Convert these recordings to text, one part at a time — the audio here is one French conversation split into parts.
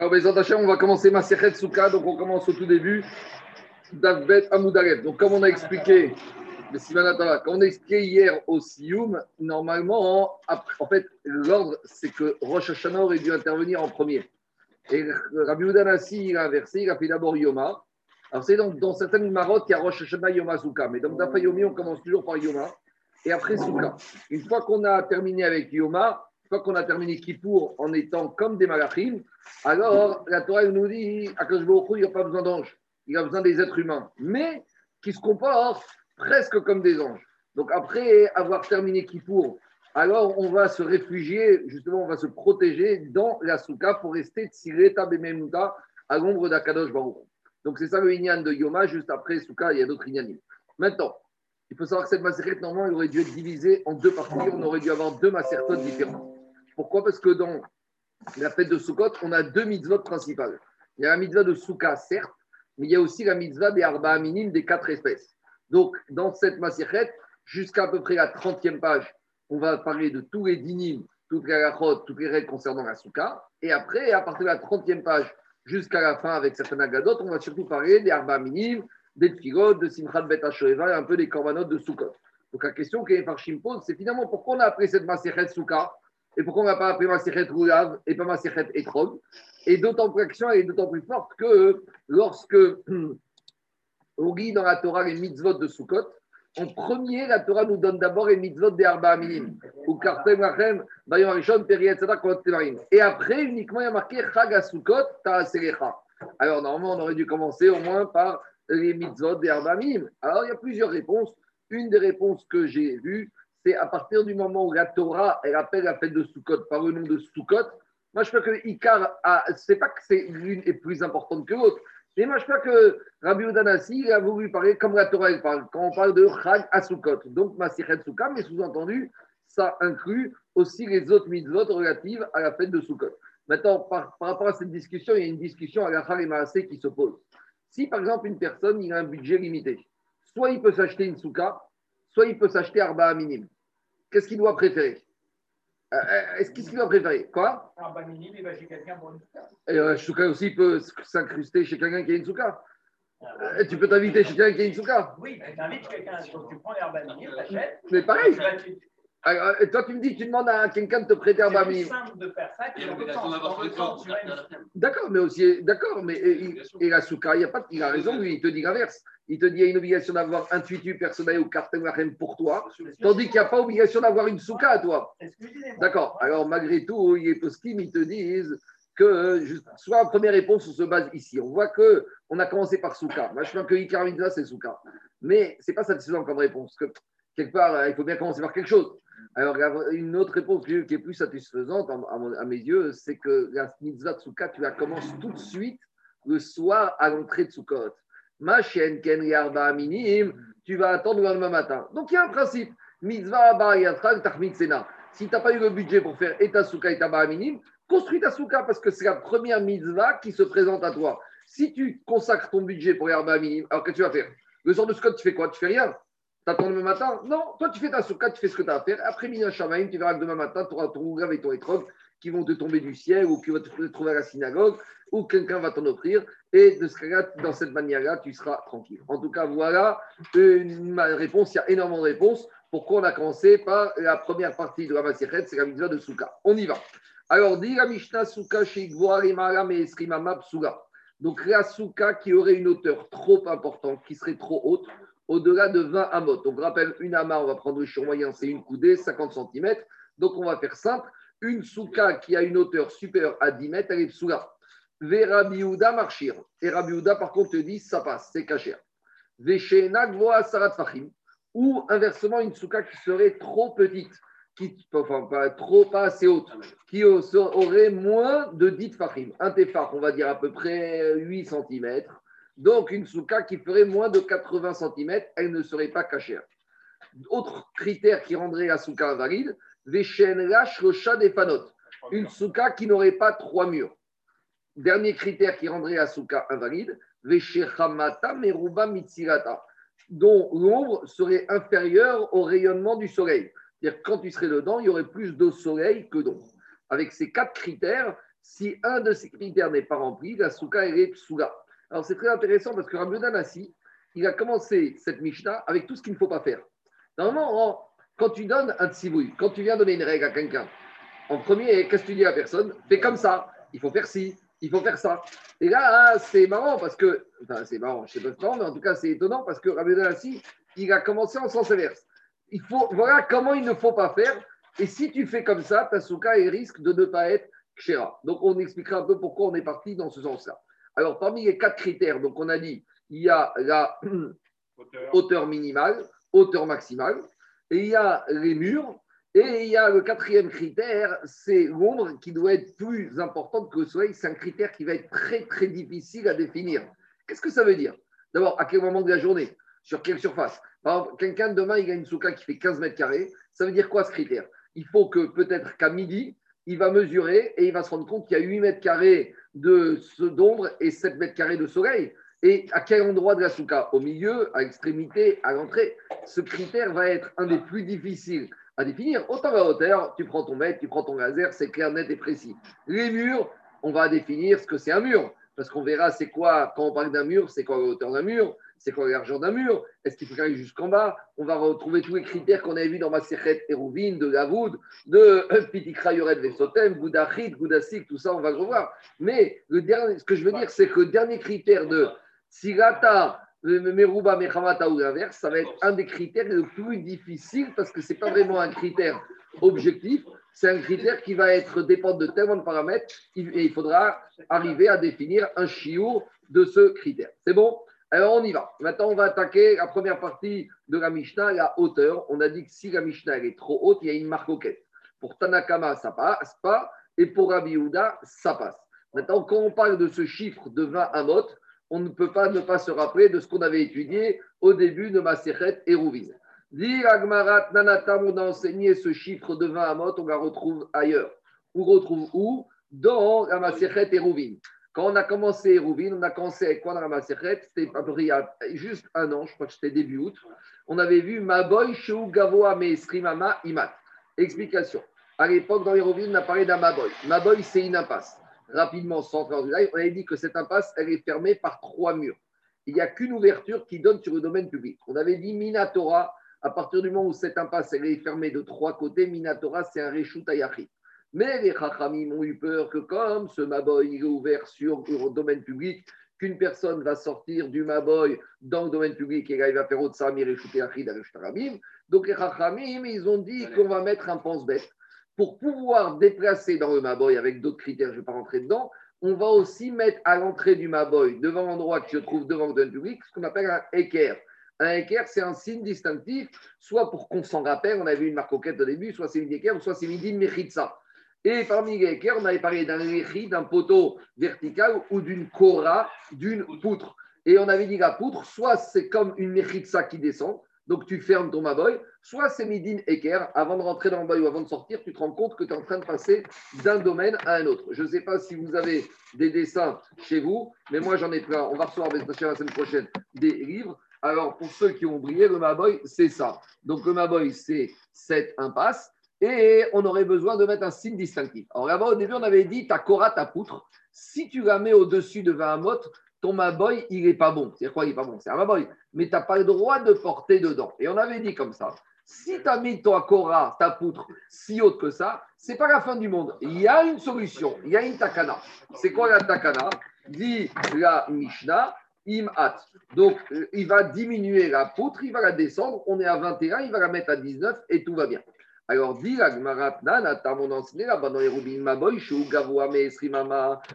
Alors, on va commencer ma Souka, donc on commence au tout début d'Avbet Amoudarev. Donc, comme on a expliqué, comme on a expliqué hier au Sioum, normalement, en fait, l'ordre, c'est que Rosh Hashanah aurait dû intervenir en premier. Et Rabbi Udanassi, il a inversé, il a fait d'abord Yoma. Alors, c'est dans certaines marottes qu'il y a Rosh Hashanah, Yoma, Souka. Mais donc, Yomi, on commence toujours par Yoma et après Souka. Une fois qu'on a terminé avec Yoma, fois qu'on a terminé Kippour en étant comme des malachim, alors la Torah nous dit à il n'y a pas besoin d'anges, il a besoin des êtres humains, mais qui se comportent presque comme des anges. Donc après avoir terminé Kippour, alors on va se réfugier, justement, on va se protéger dans la souka pour rester tsireta bememuta à l'ombre d'Akadosh Baruch. Donc c'est ça le Inyan de Yoma, juste après souka, il y a d'autres Inyanim. Maintenant, il faut savoir que cette macérette, normalement, il aurait dû être divisée en deux parties. On aurait dû avoir deux macértotes différentes. Pourquoi? Parce que dans la fête de Sukkot, on a deux mitzvot principales. Il y a la mitzvah de Souka, certes, mais il y a aussi la mitzvah des arba minimes des quatre espèces. Donc, dans cette macérette, jusqu'à à peu près la 30e page, on va parler de tous les dinim, toutes les halachot, toutes les règles concernant la Souka. Et après, à partir de la 30e page jusqu'à la fin, avec certaines agadotes, on va surtout parler des arba minimes des tfilot, de Simchat Bet et un peu des korbanot de Sukkot. Donc la question que Farshim pose, c'est finalement pourquoi on a appelé cette Maserhet Souka et pourquoi on n'a pas appelé Maserhet Roulav et pas Maserhet Etrog Et d'autant plus l'action est d'autant plus forte que lorsque on lit dans la Torah les mitzvot de Sukkot, en premier, la Torah nous donne d'abord les mitzvot des Arba Aminim, ou Kartem Bayon Arishon, Peri, Et après, uniquement, il y a marqué Chag Sukkot, Ta'aselecha. Alors, normalement, on aurait dû commencer au moins par les mitzvot des Arbamim Alors, il y a plusieurs réponses. Une des réponses que j'ai vues, c'est à partir du moment où la Torah, elle appelle la fête de Sukkot par le nom de Sukkot. Moi, je crois que Icar, c'est pas que c'est l'une est plus importante que l'autre. Mais moi, je crois que Rabbi Udanasi a voulu parler comme la Torah elle parle, quand on parle de Chag à Sukkot. Donc, Masichet Sukkot, mais sous-entendu, ça inclut aussi les autres mitzvot relatives à la fête de Sukkot. Maintenant, par, rapport à cette discussion, il y a une discussion à la et Maasé qui se pose. Si par exemple une personne il a un budget limité, soit il peut s'acheter une souka, soit il peut s'acheter Arba minime. Qu'est-ce qu'il doit préférer euh, euh, Est-ce qu'il doit préférer Quoi Arba minime, il va chez quelqu'un pour une souka. Et euh, souka aussi peut s'incruster chez quelqu'un qui a une souka. Ah, tu peux t'inviter chez quelqu'un qui a une souka Oui, tu invites quelqu'un. Donc tu prends l'herbe minime, tu achètes. Mais pareil. Alors, toi, tu me dis, tu demandes à quelqu'un de te prêter un bami. C'est simple de faire ça D'accord, mais aussi, d'accord, mais et, la souka, il, a pas, il a raison, lui, il te dit l'inverse. Il te dit qu'il y a une obligation d'avoir un tutu personnel ou cartel pour toi, tandis qu'il n'y a pas obligation d'avoir une souka à toi. D'accord, alors malgré tout, il est possible, ils te disent que, soit la première réponse, on se base ici. On voit que on a commencé par souka. Moi, je pense que Ikar c'est souka. Mais ce n'est pas satisfaisant comme réponse. Que, quelque part, il faut bien commencer par quelque chose. Alors, une autre réponse qui est plus satisfaisante à, mes yeux, c'est que la mitzvah de Sukkot, tu la commences tout de suite le soir à l'entrée de Sukkot. Ma chaîne, Ken Yarba Minim, tu vas attendre le lendemain matin. Donc, il y a un principe. Mitzvah Sena. Si tu n'as pas eu le budget pour faire Eta Sukkah et Minim, construis ta Sukkah parce que c'est la première mitzvah qui se présente à toi. Si tu consacres ton budget pour Yarba Minim, alors que tu vas faire? Le soir de Sukkot, tu fais quoi? Tu fais rien T'attends le matin? Non, toi tu fais ta souka, tu fais ce que tu as à faire. Après Mina Shamaim, tu verras que demain matin, tu auras ton ougrave et ton étrog qui vont te tomber du ciel ou qui vont te trouver à la synagogue ou quelqu'un va t'en offrir. Et de ce cas-là, dans cette manière-là, tu seras tranquille. En tout cas, voilà ma réponse. Il y a énormément de réponses. Pourquoi on a commencé par la première partie de la c'est la mitzvah de Souka. On y va. Alors, dit la Mishnah Souka chez Donc, la Souka qui aurait une hauteur trop importante, qui serait trop haute, au-delà de 20 amot. Donc, rappelle, une ama, on va prendre le champ moyen, c'est une coudée, 50 cm. Donc, on va faire simple. Une souka qui a une hauteur supérieure à 10 mètres, elle est souga. Vera biouda marchir. Et Rabiouda, par contre, te dit, ça passe, c'est caché. Veshena gvoa sarat fachim. Ou inversement, une souka qui serait trop petite, qui, enfin, pas trop, pas assez haute, qui aurait moins de 10 fachim. Un tefar, on va dire à peu près 8 cm donc, une souka qui ferait moins de 80 cm, elle ne serait pas cachée. Autre critère qui rendrait la souka invalide, Veshen chat des fanotes. Une souka qui n'aurait pas trois murs. Dernier critère qui rendrait la souka invalide, Veshechamata meruba mitzirata, dont l'ombre serait inférieure au rayonnement du soleil. C'est-à-dire quand tu serais dedans, il y aurait plus de soleil que d'ombre. Avec ces quatre critères, Si un de ces critères n'est pas rempli, la souka, est psouga. Alors c'est très intéressant parce que Rabbi Nassi, il a commencé cette Mishnah avec tout ce qu'il ne faut pas faire. Normalement, quand tu donnes un tzibouille, quand tu viens donner une règle à quelqu'un, en premier, qu'est-ce que tu dis à la personne? Fais comme ça, il faut faire ci, il faut faire ça. Et là, hein, c'est marrant parce que, enfin, c'est marrant, je ne sais pas mais en tout cas, c'est étonnant parce que Rabbi Nassi, il a commencé en sens inverse. Il faut, voilà comment il ne faut pas faire. Et si tu fais comme ça, ta souka, risque de ne pas être kshera. Donc, on expliquera un peu pourquoi on est parti dans ce sens-là. Alors, parmi les quatre critères, donc on a dit, il y a la hauteur, minimale, hauteur maximale, et il y a les murs, et il y a le quatrième critère, c'est l'ombre qui doit être plus importante que le soleil. C'est un critère qui va être très, très difficile à définir. Qu'est-ce que ça veut dire? D'abord, à quel moment de la journée? Sur quelle surface? Par exemple, quelqu'un demain, il a une souka qui fait 15 mètres carrés. Ça veut dire quoi ce critère? Il faut que peut-être qu'à midi, il va mesurer et il va se rendre compte qu'il y a 8 mètres carrés d'ombre et 7 mètres carrés de soleil. Et à quel endroit de la souka? Au milieu, à l'extrémité, à l'entrée? Ce critère va être un des plus difficiles à définir. Autant la hauteur, tu prends ton mètre, tu prends ton laser, c'est clair, net et précis. Les murs, on va définir ce que c'est un mur. Parce qu'on verra c'est quoi, quand on parle d'un mur, c'est quoi la hauteur d'un mur, c'est quoi la largeur d'un mur, est-ce qu'il faut aller jusqu'en bas? On va retrouver tous les critères qu'on avait vus dans ma et Hérouvine, de Gavoud, de Pitikra Yored Vesotem, Goudachit, Goudasik, tout ça, on va le revoir. Mais le dernier, ce que je veux dire, c'est que le dernier critère de Sigata, Meruba, Mechamata ou l'inverse, ça va être un des critères les plus difficiles parce que ce n'est pas vraiment un critère objectif, c'est un critère qui va être dépendre de tellement de paramètres et il faudra arriver à définir un chiour de ce critère. C'est bon? Alors on y va. Maintenant, on va attaquer la première partie de la Mishnah, la hauteur. On a dit que si la Mishnah est trop haute, il y a une marque Pour Tanakama, ça passe pas et pour Rabbi ça passe. Maintenant, quand on parle de ce chiffre de 20 amot, on ne peut pas ne pas se rappeler de ce qu'on avait étudié au début de Maseret et Rouvin. Dit Agmarat Nanatam, on a enseigné ce chiffre de 20 amot, on la retrouve ailleurs. On retrouve où? Dans la Maseret et Rouvin. Quand on a commencé Rouvin, on a commencé avec quoi dans la Maseret C'était il y a juste un an, je crois que c'était début août. On avait vu Maboy Shou Gavoa Meesrimama Imat. Explication. À l'époque, dans les Rouvin, on a parlé d'un Maboy. Maboy, c'est une impasse rapidement sans entrer du live, on avait dit que cette impasse, elle est fermée par trois murs. Il n'y a qu'une ouverture qui donne sur le domaine public. On avait dit Minatora, à partir du moment où cette impasse elle est fermée de trois côtés, Minatora, c'est un Reshut Mais les Chachamim ont eu peur que comme ce Maboy est ouvert sur le domaine public, qu'une personne va sortir du Maboy dans le domaine public et là, il va faire autre Sami Reshut Donc les Chachamim, ils ont dit qu'on va mettre un pense-bête pour pouvoir déplacer dans le Maboy avec d'autres critères, je ne vais pas rentrer dedans, on va aussi mettre à l'entrée du Maboy, devant l'endroit qui se trouve devant le public, ce qu'on appelle un équerre. Un équerre, c'est un signe distinctif, soit pour qu'on s'en rappelle, on a vu une marque au début, soit c'est une équerre, soit c'est midi mechitsa. Et parmi les équerres, on avait parlé d'un d'un poteau vertical ou d'une kora, d'une poutre. Et on avait dit la poutre, soit c'est comme une mechitsa qui descend, donc tu fermes ton Maboy, soit c'est Midin Eker, avant de rentrer dans le Maboy ou avant de sortir, tu te rends compte que tu es en train de passer d'un domaine à un autre. Je ne sais pas si vous avez des dessins chez vous, mais moi j'en ai plein. On va recevoir la semaine prochaine des livres. Alors pour ceux qui ont brillé, le Maboy, c'est ça. Donc le Maboy, c'est cette impasse. Et on aurait besoin de mettre un signe distinctif. Alors là-bas, au début, on avait dit ta Kora, ta poutre. Si tu la mets au-dessus de 20 mot, ton Maboy, il n'est pas bon. C'est quoi, il n'est pas bon? C'est un Maboy. Mais tu n'as pas le droit de porter dedans. Et on avait dit comme ça. Si tu as mis ton Akora, ta poutre, si haute que ça, c'est pas la fin du monde. Il y a une solution. Il y a une takana. C'est quoi la takana? Dit la Mishnah, imat. Donc, euh, il va diminuer la poutre, il va la descendre. On est à 21, il va la mettre à 19 et tout va bien. Alors, dit la on enseigné là-bas dans les roubines Maboy,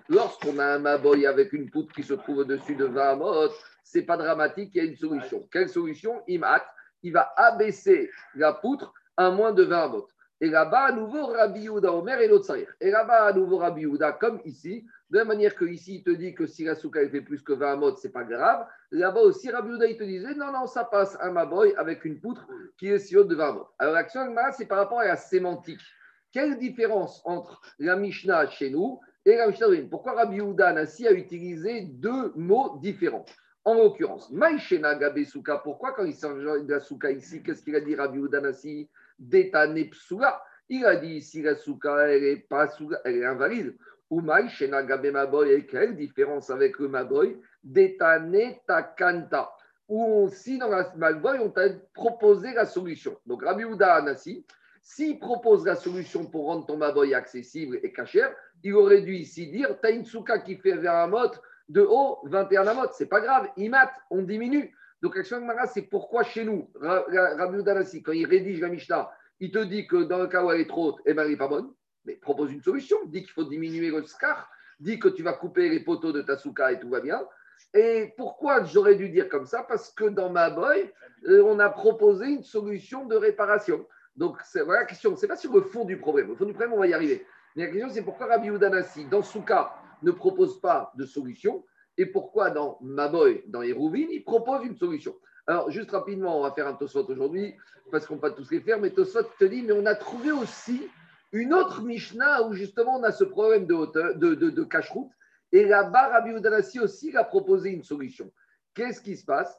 lorsqu'on a un Maboy avec une poutre qui se trouve au-dessus de 20 mot, c'est pas dramatique, il y a une solution. Quelle solution? Imat, il va abaisser la poutre à moins de 20 mot. Et là-bas, à nouveau, Rabbi Yehuda Omer et l'autre Et là-bas, à nouveau, Rabbi Yehuda, comme ici, de la manière que ici, il te dit que si la souka fait plus que 20 mots, ce n'est pas grave. Là-bas aussi, Rabbi Yehuda, il te disait non, non, ça passe un maboy avec une poutre qui est si haute de 20 mots. Alors, l'action c'est par rapport à la sémantique. Quelle différence entre la Mishnah chez nous et la Mishnah Pourquoi Rabbi Yehuda Nassi a utilisé deux mots différents? En l'occurrence, Maïchena Gabe Souka, pourquoi quand il s'agit de la Souka ici, qu'est-ce qu'il a dit Rabbi Yehuda Nassi il a dit si la souka, elle est, pas elle est invalide. Umay, Shenagabe Maboy, et quelle différence avec le Maboy Detane Takanta. Où si dans la Maboy, on t'a proposé la solution. Donc Rabbi Ouda Anassi, s'il propose la solution pour rendre ton Maboy accessible et cachère, il aurait dû ici dire T'as une souka qui fait vers un mot de haut, 21 amot. C'est pas grave, imat, on diminue. Donc, l'action Mara, c'est pourquoi chez nous, Rabbi Udanasi, quand il rédige la Mishnah, il te dit que dans le cas où elle est trop haute, eh ben, elle n'est pas bonne. Mais propose une solution. Dit qu'il faut diminuer le scar. Dit que tu vas couper les poteaux de ta souka et tout va bien. Et pourquoi j'aurais dû dire comme ça? Parce que dans ma boy, euh, on a proposé une solution de réparation. Donc, voilà la question. Ce n'est pas sur le fond du problème. Le fond du problème, on va y arriver. Mais la question, c'est pourquoi Rabbi Udanasi, dans Souka, ne propose pas de solution? Et pourquoi dans Maboy, dans Hérouvine, il propose une solution? Alors, juste rapidement, on va faire un Tosfot aujourd'hui, parce qu'on ne peut pas tous les faire, mais Tosfot te dit, mais on a trouvé aussi une autre Mishnah où justement on a ce problème de, hauteur, de, de, cache-route. Et là-bas, Rabbi Udanasi aussi a proposé une solution. Qu'est-ce qui se passe?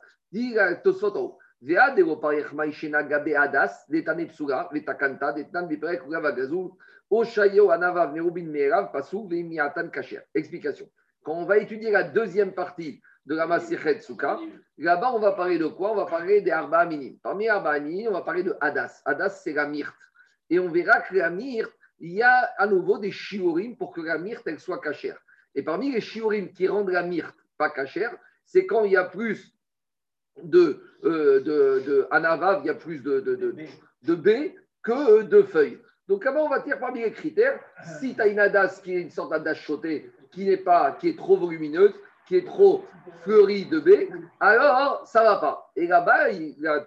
Explication. Quand on va étudier la deuxième partie de la Masichet Souka, là-bas, on va parler de quoi? On va parler des Arba Minim. Parmi Arba Minim, on va parler de Hadas. Hadas, c'est la myrte. Et on verra que la myrte, il y a à nouveau des shiurim pour que la myrte, elle soit cachère. Et parmi les shiurim qui rendent la myrte pas cachère, c'est quand il y a plus de, euh, de, de Anavav, il y a plus de, de, de, de B que de feuilles. Donc, comment on va dire parmi les critères Si tu as une adas qui est une sorte d'adas chotée, qui n'est pas, qui est trop volumineuse, qui est trop fleurie de B, alors ça ne va pas. Et là-bas,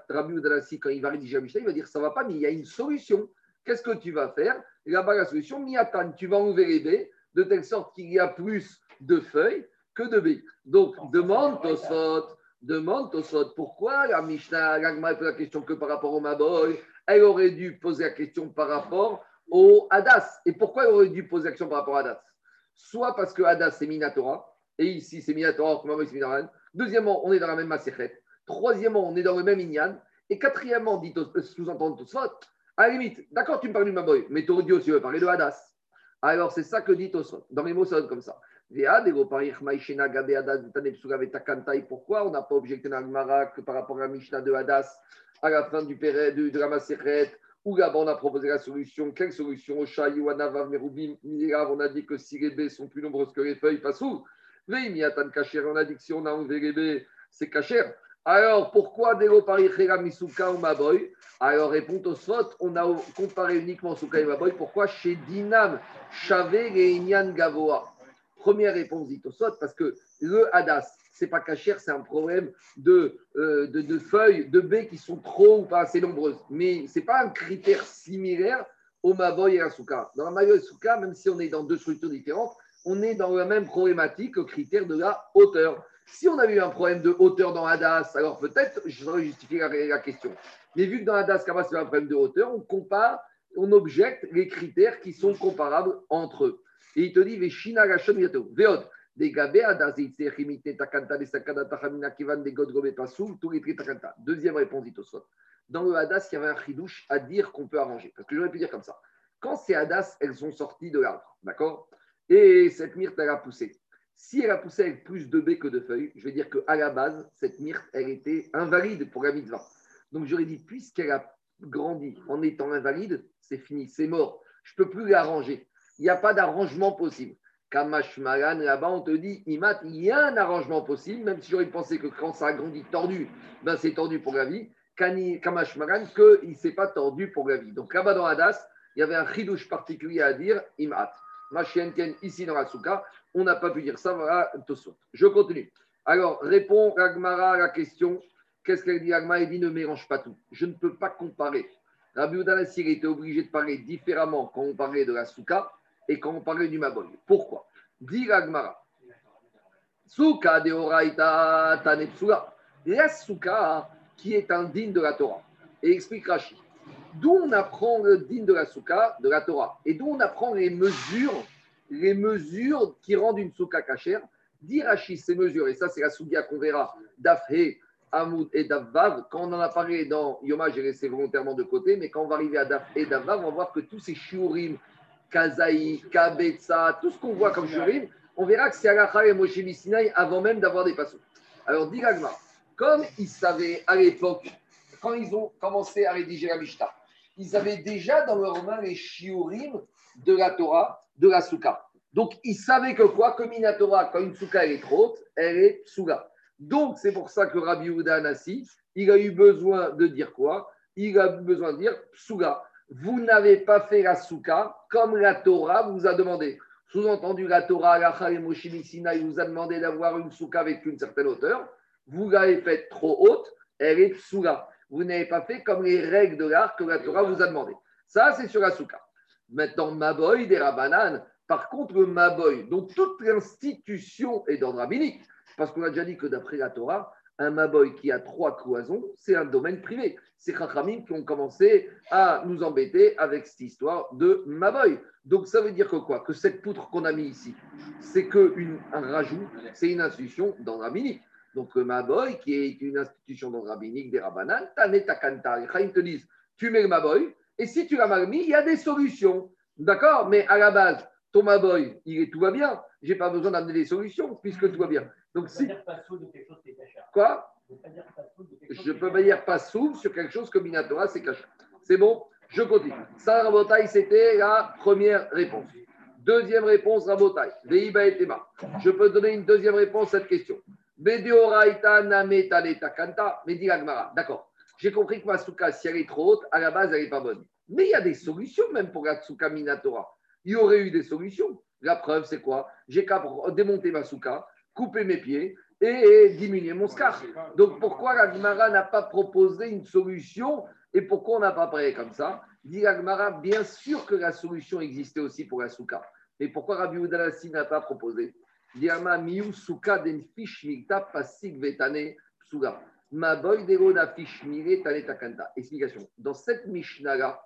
Rabbi Udanasi, quand il va rédiger Mishnah, il va dire ça ne va pas, mais il y a une solution. Qu'est-ce que tu vas faire? Et là-bas, la solution, Miatan, tu vas enlever les B de telle sorte qu'il y a plus de feuilles que de B. Donc, demande Tosfot, demande Tosfot, pourquoi la Mishnah, l'Agma pose la question que par rapport au Maboy elle aurait dû poser la question par rapport au Hadas. Et pourquoi elle aurait dû poser la question par rapport à Hadas Soit parce que Hadas, c'est Minatora, et ici, c'est Minatora, comme c'est Minaran. Deuxièmement, on est dans la même Maserhet. Troisièmement, on est dans le même Inyan. Et quatrièmement, dit sous-entendre Tosfot, à la limite, d'accord, tu me parles du Maboy, mais tu aurais dû aussi parler de Hadas. Alors, c'est ça que dit Tosfot. Dans les mots, ça comme ça. Pourquoi on n'a pas objecté dans le par rapport à la Mishnah de Hadas à la fin du péré, de, de la Maseret, où là-bas on a proposé la solution? Quelle solution? Au Anavav, Merubim, on a dit que si les baies sont plus nombreuses que les feuilles, pas sous. Veimiatan Kacher, on a dit que si on a enlevé les baies, c'est Kacher. Alors, pourquoi Delo Parichera Misuka ou Maboy Alors, répond au Sot, on a comparé uniquement Souka et Maboy. Pourquoi chez Dinam, Chavé et Inyan Gavoa? Première réponse dit au Sot, parce que le Hadas, c'est pas cachère, c'est un problème de, euh, de, feuilles, de baies qui sont trop ou pas assez nombreuses. Mais ce n'est pas un critère similaire au Maboy et à Souka. Dans la Maboy et Souka, même si on est dans deux structures différentes, on est dans la même problématique au critère de la hauteur. Si on avait eu un problème de hauteur dans Hadas, alors peut-être j'aurais justifié la, la, question. Mais vu que dans Hadas, c'est un problème de hauteur, on compare, on objecte les critères qui sont comparables entre eux. Et il te dit, Veshina Veod. Deuxième réponse, dit Dans le Hadas, il y avait un chidouche à dire qu'on peut arranger. Parce que j'aurais pu dire comme ça. Quand ces Hadas, elles sont sorties de l'arbre, d'accord? Et cette myrte, elle a poussé. Si elle a poussé avec plus de baies que de feuilles, je vais dire qu'à la base, cette myrte, elle était invalide pour la. Donc j'aurais dit, puisqu'elle a grandi en étant invalide, c'est fini, c'est mort. Je ne peux plus l'arranger. Il n'y a pas d'arrangement possible. Kamash Malan, là-bas, on te dit, Imat, il y a un arrangement possible, même si j'aurais pensé que quand ça a grandi tordu, ben c'est tordu pour la vie. Kamash Malan, qu'il ne s'est pas tordu pour la. Donc là-bas dans Hadas, il y avait un chidouche particulier à dire, Imat. Machientienne, ici dans la souka, on n'a pas pu dire ça, voilà, Je continue. Alors, répond Ragmara à la question, qu'est-ce qu'elle dit Ragmara? Elle dit, ne mélange pas tout. Je ne peux pas comparer. Rabbi Udalassir était obligé de parler différemment quand on parlait de la souka et quand on parlait du Maboy. Pourquoi? Dit Agmara. Souka de Oraita Tanepsula. La Souka qui est un digne de la Torah. Et explique Rashi. D'où on apprend le digne de la Souka, de la Torah, et d'où on apprend les mesures, les mesures qui rendent une Souka cachère. Dit Rashi, ces mesures, et ça c'est la Sougia qu'on verra, d'Afhe, Hamoud et Davvav. Quand on en a parlé dans Yoma, j'ai laissé volontairement de côté, mais quand on va arriver à Daf et Davvav, on va voir que tous ces shiurim Kazaï, Kabetsa, tout ce qu'on voit comme Shurim, on verra que c'est Alacha et Moshe Sinai avant même d'avoir des passos. Alors, dit comme ils savaient à l'époque, quand ils ont commencé à rédiger la Mishnah, ils avaient déjà dans leur main les shiurim de la Torah, de la Souka. Donc, ils savaient que quoi? Comme une Torah, quand une Souka est trop haute, elle est Souga. Donc, c'est pour ça que Rabbi Yehuda Anassi, il a eu besoin de dire quoi? Il a eu besoin de dire Souga. Vous n'avez pas fait la Souka comme la Torah vous a demandé. Sous-entendu, la Torah, la et il vous a demandé d'avoir une Souka avec une certaine hauteur. Vous l'avez faite trop haute, elle est Souga. Vous n'avez pas fait comme les règles de l'art que la Torah vous a demandé. Ça, c'est sur la Souka. Maintenant, Maboy, des Rabanan. Par contre, le Maboy, donc toute l'institution est d'ordre rabbinique. Parce qu'on a déjà dit que d'après la Torah, un Maboy qui a trois cloisons, c'est un domaine privé. C'est Chachamim qui ont commencé à nous embêter avec cette histoire de Maboy. Donc ça veut dire que quoi? Que cette poutre qu'on a mis ici, c'est qu'un rajout, c'est une institution dans rabbinique. Donc le Maboy, qui est une institution dans rabbinique des Rabbanan, Tanet Takanta, les te disent, tu mets le Maboy, et si tu l'as mal mis, il y a des solutions. D'accord? Mais à la base, ton Maboy, il est, tout va bien. Je n'ai pas besoin d'amener des solutions puisque tout va bien. Donc, si. Quoi? Je peux pas dire pas sous sur quelque chose que Minatora, c'est caché. C'est bon? Je continue. Ça, Rabotai, c'était la première réponse. Deuxième réponse, Rabotai. Veiba et. Je peux donner une deuxième réponse à cette question. Takanta. Medi D'accord. J'ai compris que ma souka, si elle est trop haute, à la base, elle n'est pas bonne. Mais il y a des solutions même pour la souka Minatora. Il y aurait eu des solutions. La preuve, c'est quoi? J'ai qu'à démonter ma souka, couper mes pieds et diminuer mon scar. Donc pourquoi la Gemara n'a pas proposé une solution et pourquoi on n'a pas parlé comme ça? Dit la Gemara, bien sûr que la solution existait aussi pour la souka. Mais pourquoi Rabbi Udalassi n'a pas proposé? Miu souka den fish vetane. Ma boy fish takanta. Explication. Dans cette Mishnah-là,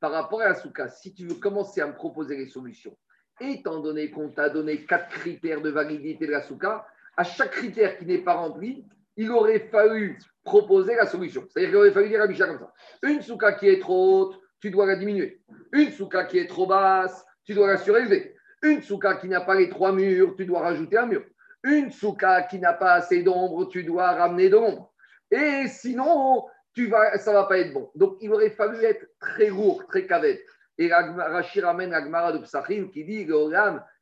par rapport à la souka, si tu veux commencer à me proposer les solutions, étant donné qu'on t'a donné quatre critères de validité de la souka, à chaque critère qui n'est pas rempli, il aurait fallu proposer la solution. C'est-à-dire qu'il aurait fallu dire à Mishnah comme ça. Une souka qui est trop haute, tu dois la diminuer. Une souka qui est trop basse, tu dois la surélever. Une souka qui n'a pas les trois murs, tu dois rajouter un mur. Une souka qui n'a pas assez d'ombre, tu dois ramener de l'ombre. Et sinon, tu vas, ça va pas être bon. Donc, il aurait fallu être très lourd, très cavette. Et Rachir ramène Agmara de Psachim qui dit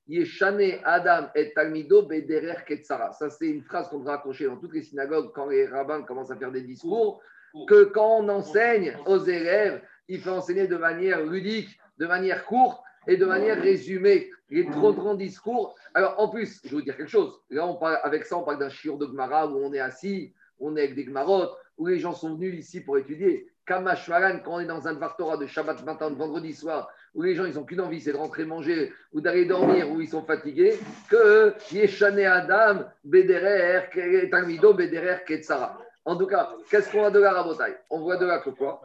Yeshane Adam et Talmido Bederer Ketsara. Ça, c'est une phrase qu'on devrait accrocher dans toutes les synagogues quand les rabbins commencent à faire des discours. Que quand on enseigne aux élèves, il faut enseigner de manière ludique, de manière courte et de manière résumée. Les trop grands discours. Alors, en plus, je vais vous dire quelque chose. Là, on parle, avec ça, on parle d'un chiur de Gmara où on est assis, on est avec des Gmarotes, où les gens sont venus ici pour étudier. Kamashwaran, quand on est dans un Dvar de Shabbat matin, de vendredi soir, où les gens ils n'ont qu'une envie, c'est de rentrer manger ou d'aller dormir, où ils sont fatigués, que Yeshane Adam, Bederer, Talmido, Bederer, Ketsara. En tout cas, qu'est-ce qu'on voit de la rabotaille? On voit de là que quoi?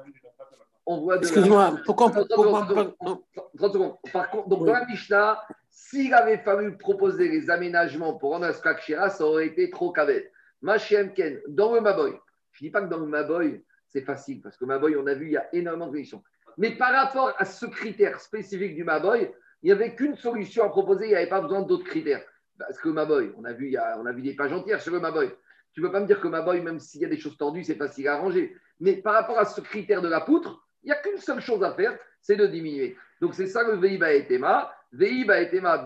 On voit de Excuse-moi, pourquoi, 30 secondes. Par contre, donc dans la Mishnah, s'il avait fallu proposer les aménagements pour rendre un Skakshira, ça aurait été trop cavé. Ken, dans le Maboy, je ne dis pas que dans le Maboy, c'est facile, parce que Maboy, on a vu, il y a énormément de conditions. Mais par rapport à ce critère spécifique du Maboy, il n'y avait qu'une solution à proposer, il n'y avait pas besoin d'autres critères. Parce que Maboy, on a vu, il y a, on a vu des pages entières sur le Maboy. Tu ne peux pas me dire que Maboy, même s'il y a des choses tordues, c'est facile à arranger. Mais par rapport à ce critère de la poutre, il n'y a qu'une seule chose à faire, c'est de diminuer. Donc c'est ça le Veiba etema. Veiba etema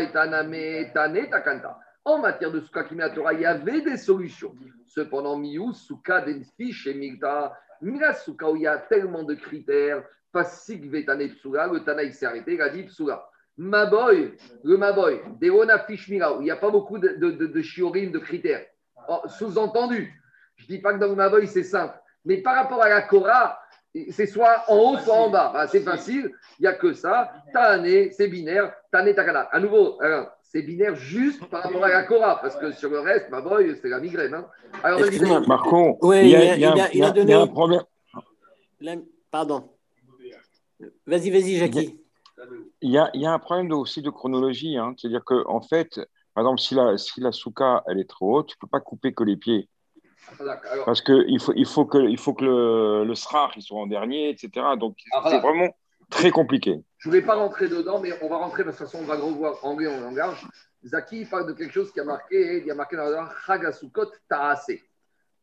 etaname tane takanta. En matière de Souka Torah, il y avait des solutions. Cependant, Miyu, Souka, Denfish et Milta, Mila Souka, où il y a tellement de critères, Pasik Vetane Psula, le Tana il s'est arrêté, il a dit Psula. Maboy, le Maboy, Deona Fish Mila, où il n'y a pas beaucoup de, de, de, de de critères. Oh, sous-entendu, je ne dis pas que dans le Maboy c'est simple, mais par rapport à la Korah, c'est soit en haut, soit en bas. Bah, c'est facile, il n'y a que ça. Tane, c'est binaire. Tane, takana. À nouveau, c'est binaire juste par rapport à la Cora, parce que sur le reste, ma boy, c'est la migraine. Hein. Alors, Marco, il, y a, il, y a, un problème. Pardon. Vas-y, vas-y, Jackie. Il y, a, il y a un problème aussi de chronologie. Hein. C'est-à-dire qu'en en fait, par exemple, si la, si la souka elle est trop haute, tu ne peux pas couper que les pieds. Parce qu'il faut, il faut que, il faut que le, le srar il soit en dernier, etc. Donc, ah, c'est vraiment très compliqué. Je ne voulais pas rentrer dedans, mais on va rentrer parce que de toute façon, on va revoir anglais en langage. Zaki parle de quelque chose qui a marqué, il y a marqué dans la Chagasukot Taase.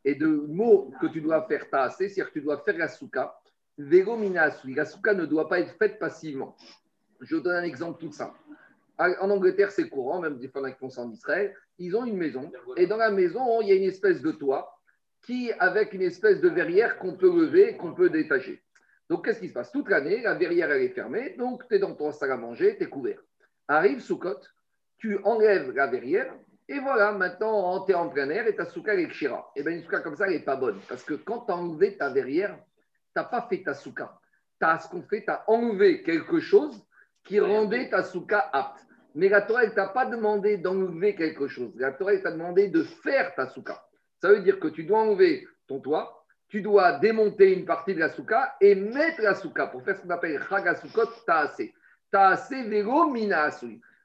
Et de mots que tu dois faire Taase, c'est-à-dire que tu dois faire la souka. Vego La souka ne doit pas être faite passivement. Je donne un exemple tout simple. En Angleterre, c'est courant, même des fois qui font ça en Israël. Ils ont une maison, et dans la maison, il y a une espèce de toit qui, avec une espèce de verrière qu'on peut lever, qu'on peut détacher. Donc, qu'est-ce qui se passe? Toute l'année, la verrière, elle est fermée, donc tu es dans ton salle à manger, tu es couvert. Arrive Soukot, tu enlèves la verrière, et voilà, maintenant, tu es en plein air et ta souka, elle est kshira. Et bien, une souka comme ça, elle n'est pas bonne. Parce que quand tu as enlevé ta verrière, tu n'as pas fait ta souka. Tu as ce qu'on fait, tu as enlevé quelque chose qui rendait ta souka apte. Mais la Torah, elle t'a pas demandé d'enlever quelque chose. La Torah, elle t'a demandé de faire ta souka. Ça veut dire que tu dois enlever ton toit, tu dois démonter une partie de la souka et mettre la souka pour faire ce qu'on appelle chagasukot taase. Taase vero mina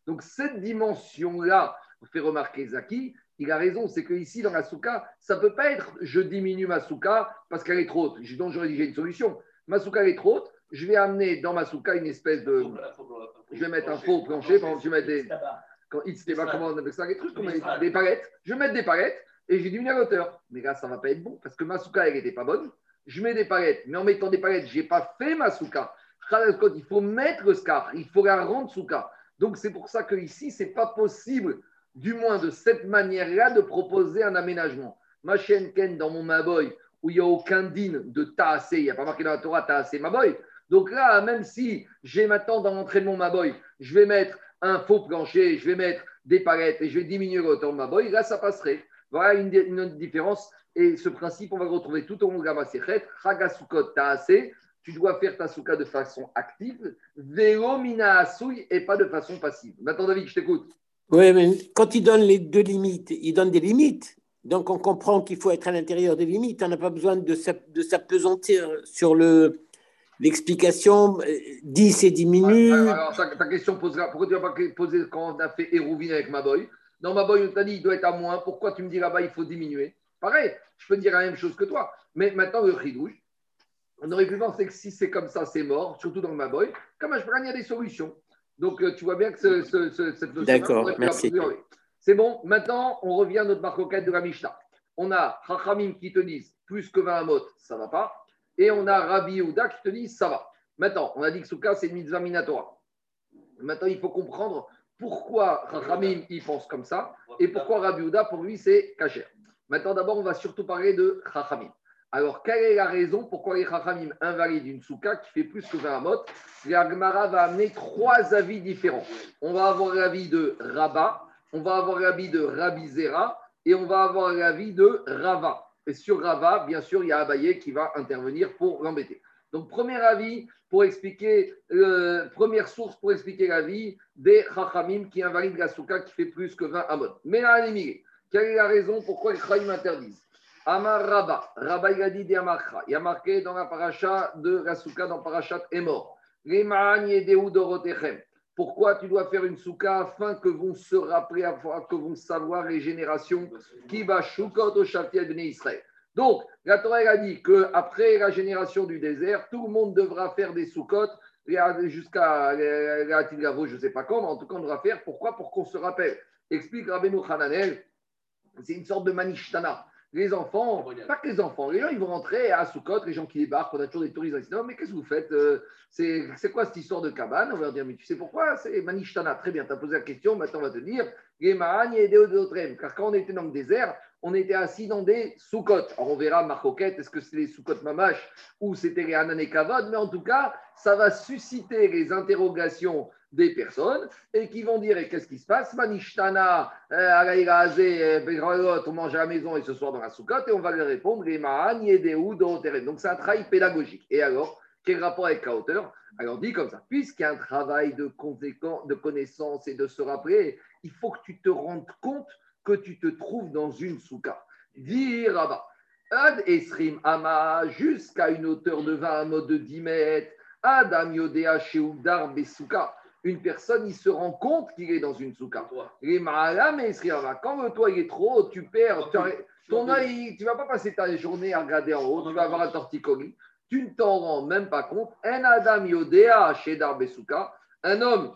Donc cette dimension-là, fait remarquer Zaki, il a raison, c'est que ici dans la souka, ça ne peut pas être je diminue ma souka parce qu'elle est trop haute. Donc j'aurais dit j'ai une solution. Ma souka est trop haute, je vais amener dans ma souka une espèce de. Je vais mettre un faux plancher, par exemple, je vais mettre des. Quand comment on appelle ça, des trucs, des palettes. Je vais mettre des palettes et j'ai diminué la hauteur. Mais là, ça ne va pas être bon parce que ma souka, elle n'était pas bonne. Je mets des palettes, mais en mettant des palettes, je n'ai pas fait ma souka. Il faut mettre le scar, il faut la rendre souka. Donc, c'est pour ça qu'ici, ce n'est pas possible, du moins de cette manière-là, de proposer un aménagement. Ma chaîne Ken dans mon Maboy, où il n'y a aucun din de Taase, il n'y a pas marqué dans la Torah Taase Maboy. Donc là, même si j'ai maintenant dans l'entrée de mon Maboy, je vais mettre un faux plancher, je vais mettre des palettes et je vais diminuer le hauteur de Maboy, là, ça passerait. Voilà une, une, différence. Et ce principe, on va le retrouver tout au long de la Maserhet. Chagasukot ta'ase, tu dois faire ta souka de façon active. Veomina asui et pas de façon passive. Maintenant, David, je t'écoute. Oui, mais quand il donne les deux limites, il donne des limites. Donc, on comprend qu'il faut être à l'intérieur des limites. On n'a pas besoin de s'apesantir sur le, l'explication 10 et diminue. Alors, ta, question posera pourquoi tu n'as pas posé quand on a fait Hérouvine avec ma boy dans ma boy, on t'a dit il doit être à moins. Pourquoi tu me dis là-bas il faut diminuer? Pareil, je peux dire la même chose que toi. Mais maintenant, le ridouche, on aurait pu penser que si c'est comme ça, c'est mort, surtout dans ma boy. Comme je il y a des solutions. Donc, euh, tu vois bien que cette notion. D'accord, merci. C'est bon. Maintenant, on revient à notre marcoquette de la Mishnah. On a Chachamim qui te disent plus que 20 mot, ça ne va pas. Et on a Rabbi Yehuda qui te dit ça va. Maintenant, on a dit que Souka, c'est une mitzvah minatora. Maintenant, il faut comprendre pourquoi Rachamim il pense comme ça et pourquoi Rabbi Houda, pour lui, c'est cacher. Maintenant, d'abord, on va surtout parler de Rachamim. Alors, quelle est la raison pourquoi les Rachamim invalident une souka qui fait plus que 20 amot L'Agmara va amener trois avis différents. On va avoir l'avis de Rabba, on va avoir l'avis de Rabbi Zera et on va avoir l'avis de Rava. Et sur Rava, bien sûr, il y a Abaye qui va intervenir pour l'embêter. Donc, premier avis pour expliquer, euh, première source pour expliquer la vie des Chachamim qui invalident la qui fait plus que 20 amot. Mais là, quelle est la raison pourquoi les Chachamim interdisent? Amar Rabba, Rabba il a dit des Amarcha. Il a marqué dans la paracha de la dans Parachat est mort. Pourquoi tu dois faire une souka afin que vont se rappeler, que vont savoir les générations qui va choukot au de Israël. Donc, la Torah a dit qu'après la génération du désert, tout le monde devra faire des soukottes jusqu'à la Tilgavo, je ne sais pas quand, mais en tout cas, on devra faire. Pourquoi? Pour qu'on se rappelle. Explique Rabbeinu Hananel, c'est une sorte de manishtana. Les enfants, pas que les enfants, les gens ils vont rentrer à Soukot, les gens qui débarquent, on a toujours des touristes, mais qu'est-ce que vous faites euh, C'est quoi cette histoire de cabane On va leur dire, mais tu sais pourquoi C'est Manishtana. Très bien, tu as posé la question, maintenant on va te dire, car quand on était dans le désert, on était assis dans des soukottes. Alors on verra Marcoquette, est-ce que c'est les soukottes mamash ou c'était les Hanan Kavod, mais en tout cas, ça va susciter les interrogations des personnes et qui vont dire qu'est-ce qui se passe? Manishtana, euh, on mange à la maison et ce soir dans la soukotte, et on va leur répondre Donc c'est un travail pédagogique. Et alors, quel rapport avec la hauteur? Alors dit comme ça, puisqu'il y a un travail de, de connaissance et de se rappeler, il faut que tu te rendes compte que tu te trouves dans une souka. Dire Ad Esrim Ama, jusqu'à une hauteur de 20 mode de 10 mètres. Adam Yodea Sheudar Besouka. Une personne, il se rend compte qu'il est dans une souka. Quand le toit est trop haut, tu perds. ton œil, tu ne vas pas passer ta journée à regarder en haut, tu vas avoir un torticolis. tu ne t'en rends même pas compte. Un Adam Yodea chez Darbesuka, un homme,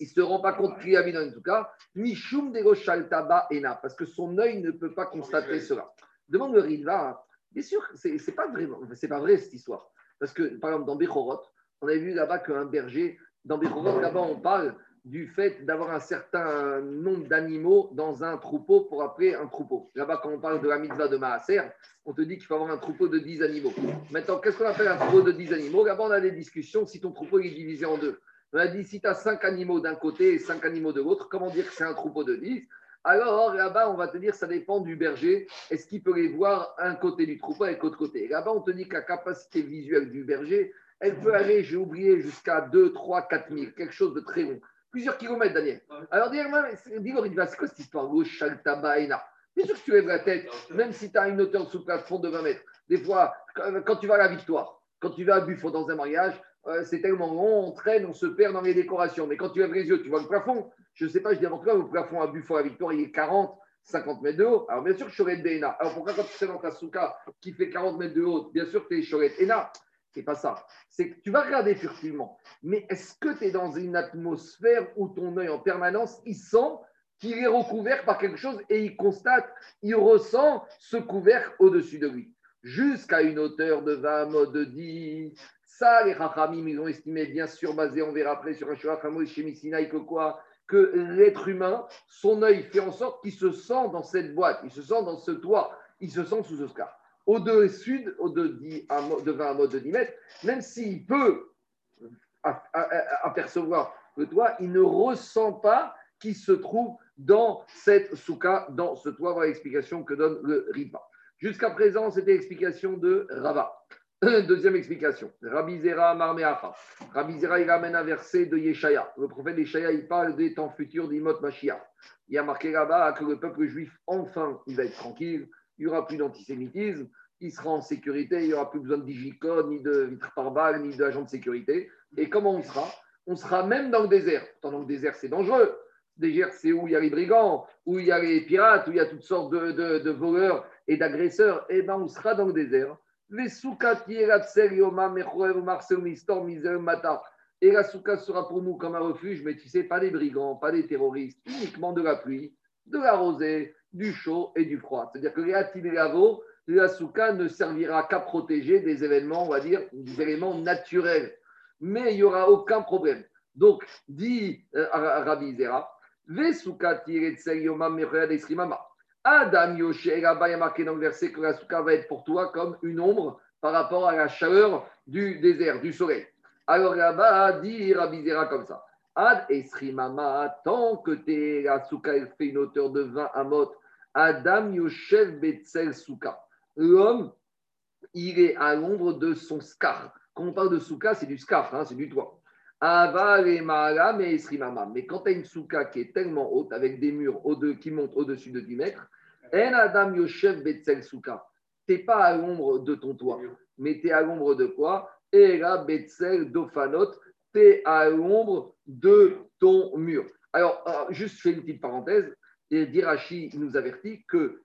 il ne se rend pas compte qu'il habite dans une souka, Mishum de Taba Ena, parce que son œil ne peut pas constater cela. Demande le Riva, bien sûr, ce n'est pas, vraiment, pas vrai cette histoire. Parce que, par exemple, dans Bechorot, on a vu là-bas qu'un berger, dans Bechorot, là-bas, on parle du fait d'avoir un certain nombre d'animaux dans un troupeau pour appeler un troupeau. Là-bas, quand on parle de la mitzvah de Maaser, on te dit qu'il faut avoir un troupeau de 10 animaux. Maintenant, qu'est-ce qu'on appelle un troupeau de 10 animaux? Là-bas, on a des discussions si ton troupeau est divisé en deux. On a dit si tu as 5 animaux d'un côté et 5 animaux de l'autre, comment dire que c'est un troupeau de 10 alors là-bas, on va te dire, ça dépend du berger. Est-ce qu'il peut les voir un côté du troupeau et l'autre côté? Là-bas, on te dit que la capacité visuelle du berger, elle peut aller, j'ai oublié, jusqu'à 2, 3, 4 000, quelque chose de très long plusieurs kilomètres, Daniel. Alors, dis-moi, c'est quoi cette histoire? Gauche, Bien sûr que tu lèves la tête, même si tu as une hauteur sous plafond de 20 mètres. Des fois, quand tu vas à la victoire, quand tu vas à Buffon dans un mariage, euh, c'est tellement long, on traîne, on se perd dans les décorations. Mais quand tu lèves les yeux, tu vois le plafond. Je ne sais pas, je dis avant toi, le plafond à Buffon à la victoire, il est 40, 50 mètres de haut. Alors, bien sûr, Choret Béna. Alors, pourquoi quand tu sais dans ta souka qui fait 40 mètres de haut, bien sûr, tu es Choret Ena c'est pas ça. C'est que tu vas regarder furtivement. Mais est-ce que tu es dans une atmosphère où ton œil en permanence, il sent qu'il est recouvert par quelque chose et il constate, il ressent ce couvert au-dessus de lui? Jusqu'à une hauteur de 20 mots de 10. Ça, les Rachamim, ils ont estimé, bien sûr, basé, on verra après sur un Shurachamo chez Missinaï, que quoi? Que l'être humain, son œil fait en sorte qu'il se sent dans cette boîte, il se sent dans ce toit, il se sent sous ce scar au-dessus au-de, de 20 mètres de 10 mètres, même s'il peut apercevoir le toit, il ne ressent pas qu'il se trouve dans cette souka, dans ce toit. Voilà l'explication que donne le Ripa. Jusqu'à présent, c'était l'explication de Rava. Deuxième explication. Rabbi Zera Marmeacha. Rabbi Zera, il ramène un verset de Yeshaya. Le prophète Yeshaya, il parle des temps futurs d'Imot Mashiach. Il y a marqué là-bas que le peuple juif, enfin, il va être tranquille il n'y aura plus d'antisémitisme, il sera en sécurité, il n'y aura plus besoin de digicode, ni de vitres par balle, ni d'agents de sécurité. Et comment on sera? On sera même dans le désert. Dans le désert, c'est dangereux. Le désert, c'est où il y a les brigands, où il y a les pirates, où il y a toutes sortes de, voleurs et d'agresseurs. Eh bien, on sera dans le désert. Et la souka sera pour nous comme un refuge, mais tu sais, pas des brigands, pas des terroristes, uniquement de la pluie, de la rosée, du chaud et du froid. C'est-à-dire que les la souka ne servira qu'à protéger des événements, on va dire, des éléments naturels. Mais il n'y aura aucun problème. Donc, dit euh, Rabbi Zera, Adam Yoshe, là-bas, il y a marqué dans le verset que la souka va être pour toi comme une ombre par rapport à la chaleur du désert, du soleil. Alors là-bas, dit Rabbi Zera comme ça. Ad Esrimama, tant que la souka fait une hauteur de 20 amot, Adam Yoshev Betzel Souka. L'homme, il est à l'ombre de son scar. Quand on parle de souka, c'est du scar, hein, c'est du toit. Mais quand tu as une souka qui est tellement haute, avec des murs qui montent au-dessus de 10 mètres, En Adam Yoshev Betzel Souka. Tu n'es pas à l'ombre de ton toit, mais tu es à l'ombre de quoi? Era Betzel Dofanot. Tu es à l'ombre de ton mur. Alors, euh, juste, je fais une petite parenthèse. Et Dirachi nous avertit que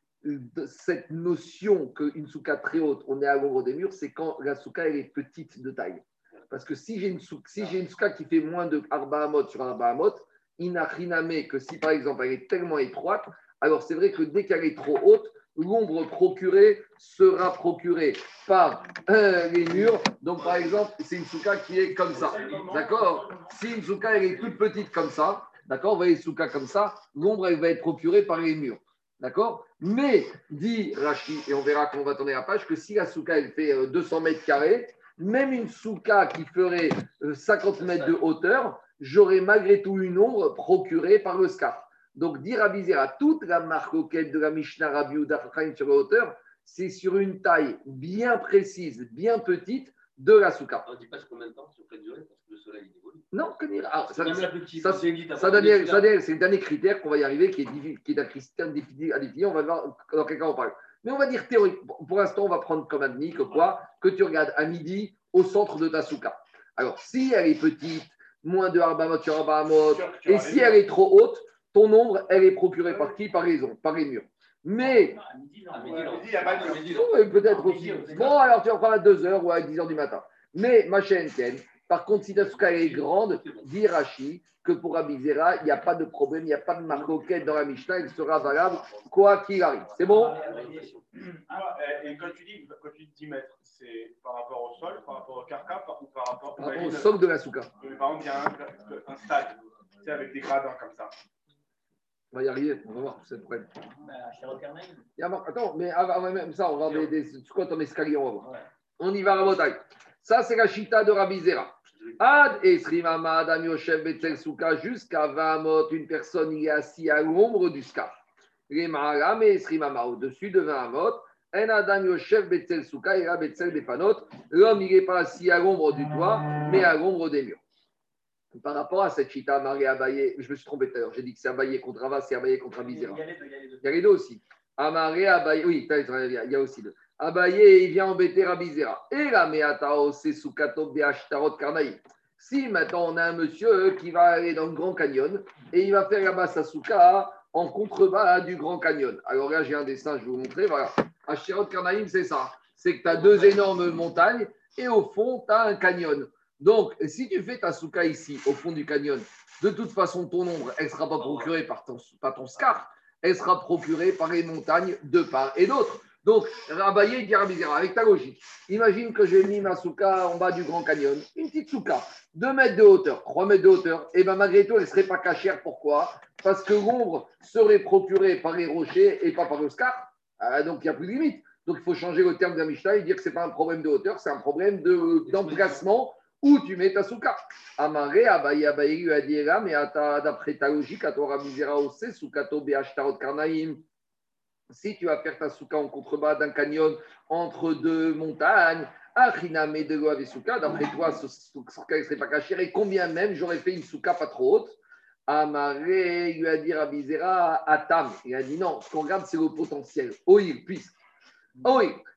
cette notion qu'une souka très haute, on est à l'ombre des murs, c'est quand la souka elle est petite de taille. Parce que si j'ai une, si souka qui fait moins de Arba Hamot sur Arba Hamot, inachiname que si par exemple elle est tellement étroite, alors c'est vrai que dès qu'elle est trop haute, l'ombre procurée sera procurée par euh, les murs. Donc par exemple, c'est une souka qui est comme ça. D'accord? Si une souka elle est toute petite comme ça, D'accord On va souka comme ça, l'ombre, elle va être procurée par les murs. D'accord? Mais, dit Rachi, et on verra quand on va tourner la page, que si la souka, elle fait 200 euh, mètres carrés, même une souka qui ferait 50 euh, mètres de hauteur, j'aurais malgré tout une ombre procurée par le scar. Donc, dire à toute la marque de la Mishnah Rabbi ou sur la hauteur, c'est sur une taille bien précise, bien petite de la souka. On ne dit pas combien de temps ça peut durer parce que le soleil évolue. Non, que dire ah, ça, ça, ça, Daniel, Daniel c'est le dernier critère qu'on va y arriver qui est, qui est un critère difficile à définir. On va voir dans quel cas on parle. Mais on va dire théorique. Pour l'instant, on va prendre comme admis que quoi? Que tu regardes à midi au centre de ta souka. Alors, si elle est petite, moins de Arbamot sur Arbamot, et si elle est trop haute, ton ombre, elle est procurée par qui? Par les, par les murs. Mais peut-être aussi. Bon, alors tu en prends à 2h ou à 10h du matin. Mais ma chaîne tienne. Par contre, si ta souka est grande, dit Rashi que pour Abizera, il n'y a pas de problème, il n'y a pas de marcoquette dans la Mishnah, il sera valable quoi qu'il arrive. C'est bon? Ah, et et quand tu dis, quand tu dis 10 mètres, c'est par rapport au sol, par rapport au carca, par- ou par rapport, Par rapport au socle de la souka. Mais Par exemple, il y a un, un stade, tu sais, avec des gradins comme ça. On va y arriver, on va voir ce problème. Bah, Attends, mais avant même ça, on va voir des, des squats en escalier, on va voir. Ouais. On y va à Rabotai. Ça, c'est la chita de Rabbi Zera. Ad Esrimama Yoshev Betzel Souka, jusqu'à 20 mot, une personne y est assis à l'ombre du Maharam et Esrimama, au-dessus de 20 mot, un Adam Yoshev Betzel Souka et Betzel Befanot. L'homme, il n'est pas assis à l'ombre du toit, mais à l'ombre des murs. Par rapport à cette chita, Marie Abaye, je me suis trompé tout à l'heure, j'ai dit que c'est Abaye contre Rava, c'est Abaye contre Il y Rabbi a Zera. les deux, il y a les deux. Il y a les deux aussi. Amaré, Abaye, oui, il y a- aussi deux. Abaye, il vient embêter Rabbi Zera. Et la Meatao, c'est Soukato Beashtarot Karnaï. Si maintenant on a un monsieur qui va aller dans le Grand Canyon et il va faire là-bas sa souka en contrebas du Grand Canyon. Alors là, j'ai un dessin, je vais vous montrer. Voilà. Ashtarot Karnaïm, c'est ça. C'est que tu as deux énormes montagnes et au fond, tu as un canyon. Donc, si tu fais ta souka ici, au fond du canyon, de toute façon, ton ombre, elle ne sera pas procurée par ton, par ton scar, elle sera procurée par les montagnes de part et d'autre. Donc, Rabaye dit avec ta logique, imagine que j'ai mis ma souka en bas du Grand Canyon, une petite souka, 2 mètres de hauteur, 3 mètres de hauteur, et bien malgré tout, elle ne serait pas cachère. Pourquoi? Parce que l'ombre serait procurée par les rochers et pas par le scar. Ah, donc, il n'y a plus de limite. Donc, il faut changer le terme Mishnah et dire que ce n'est pas un problème de hauteur, c'est un problème de- où tu mets ta souka. Amaré, Abaye, Abaye lui a dit mais d'après ta logique, à toi, Zera, aussi, soukato beashtarot karnaïm, si tu vas faire ta souka en contrebas d'un canyon entre deux montagnes, Achiname de souka, d'après toi, ce souka ne serait pas caché, et combien même j'aurais fait une souka pas trop haute Amaré il lui a dit Rabbi Zera, Atam. Il a dit non, ce qu'on regarde, c'est le potentiel. Darash, Atam, Darash, Tarot, Kanaïm,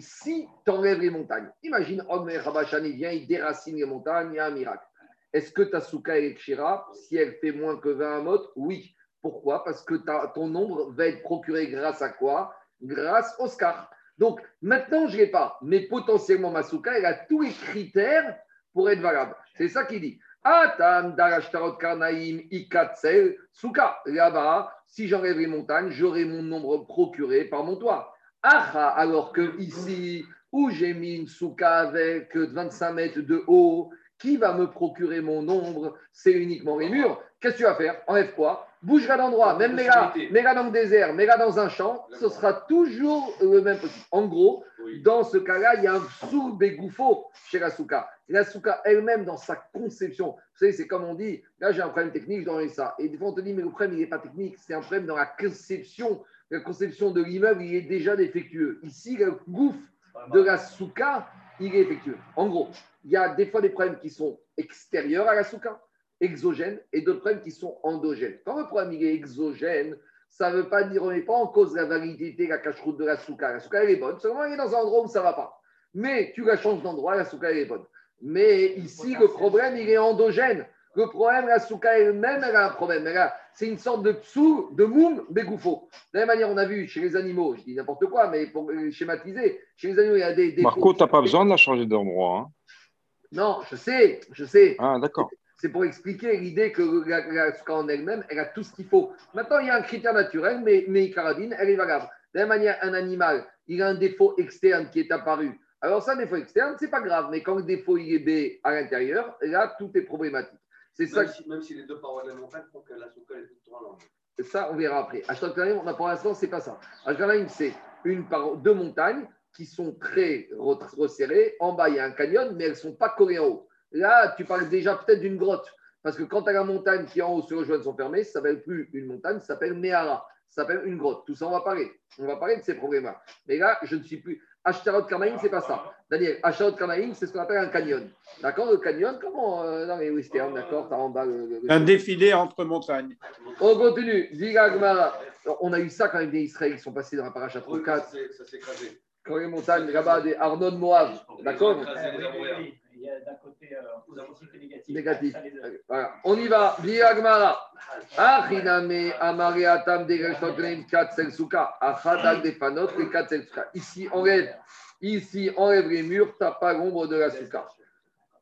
si tu enlèves les montagnes. Imagine, Omer Rabachani vient, il déracine les montagnes, il y a un miracle. Est-ce que ta souka est kshira Si elle fait moins que 20 mot, oui. Pourquoi? Parce que ton nombre va être procuré grâce à quoi? Grâce au scar. Donc, maintenant, je ne l'ai pas, mais potentiellement, ma souka, elle a tous les critères pour être valable. C'est ça qu'il dit. Atam darashtarot karnaim ikatsel souka. Là-bas, si j'enlève les montagnes, j'aurai mon nombre procuré par mon toit. Aha, alors que ici, où j'ai mis une souka avec 25 mètres de haut, qui va me procurer mon nombre C'est uniquement les murs. Qu'est-ce que tu vas faire? Enlève quoi? Bougera d'endroit, même mets-la dans le désert, mets-la dans un champ, ce sera toujours le même possible. En gros, Oui. dans ce cas-là, il y a un sourd bégoufo chez la souka. La souka elle-même, dans sa conception, vous savez, c'est comme on dit, là j'ai un problème technique, enlever ça. Et des fois, on te dit, mais le problème, il n'est pas technique, c'est un problème dans la conception. La conception de l'immeuble, il est déjà défectueux. Ici, le gouffre de la souka, il est effectueux. En gros, il y a des fois des problèmes qui sont extérieurs à la souka, exogènes, et d'autres problèmes qui sont endogènes. Quand le problème il est exogène, ça ne veut pas dire, on n'est pas en cause de la validité, la cache-route de la souka. La souka, elle est bonne, seulement elle est dans un endroit où ça ne va pas. Mais tu la changes d'endroit, la souka, elle est bonne. Mais ici, le problème, il est endogène. Le problème, la souka elle-même, elle a un problème. C'est une sorte de psou, de moum, bégoufo. De la même manière, on a vu chez les animaux, je dis n'importe quoi, mais pour euh, schématiser, chez les animaux, il y a des. des Marco, tu n'as pas besoin de la changer d'endroit. hein. Non, je sais, je sais. Ah, d'accord. C'est pour expliquer l'idée que la, la souka en elle-même, elle a tout ce qu'il faut. Maintenant, il y a un critère naturel, mais, mais Icaradine, elle est valable. De la même manière, un animal, il a un défaut externe qui est apparu. Alors, ça, un défaut externe, c'est pas grave, mais quand le défaut il est B à l'intérieur, là, tout est problématique. C'est ça, Même si, même si les deux parois de la montagne font que la souka est toute droite. ça, on verra après. Ashtar Kanaïm, on a pour l'instant, c'est pas ça. Ashtar Kanaïm, c'est une par deux montagnes qui sont très re- resserrées. En bas, il y a un canyon, mais elles ne sont pas collées en haut. Là, tu parles déjà peut-être d'une grotte. Parce que quand tu as la montagne qui en haut sur le joint sont fermées, ça ne s'appelle plus une montagne, ça s'appelle Mehara. Ça s'appelle une grotte. Tout ça, on va parler. On va parler de ces problèmes-là. Mais là, je ne suis plus. Ashtarot Karnaïm, c'est pas ça. Daniel, Ashtarot Karnaïm, c'est ce qu'on appelle un canyon. D'accord Le canyon, comment euh, Dans les westerns, d'accord Tu as en bas le- Un défilé entre montagnes. on continue. On a eu ça quand même des Israéliens qui sont passés dans la paracha Oui, 34. ça s'est- ça s'est écrasé. Quand les montagnes là-bas des Arnon Moab. D'accord Euh, y a d'un côté positif et négatif. Voilà. On y va. Diga Gemara. Achiname amare atam degashtotenem katsel suka. Achadal defanot et katsel suka. Ici, enlève, ici, enlève les murs, t'as pas l'ombre de la suka.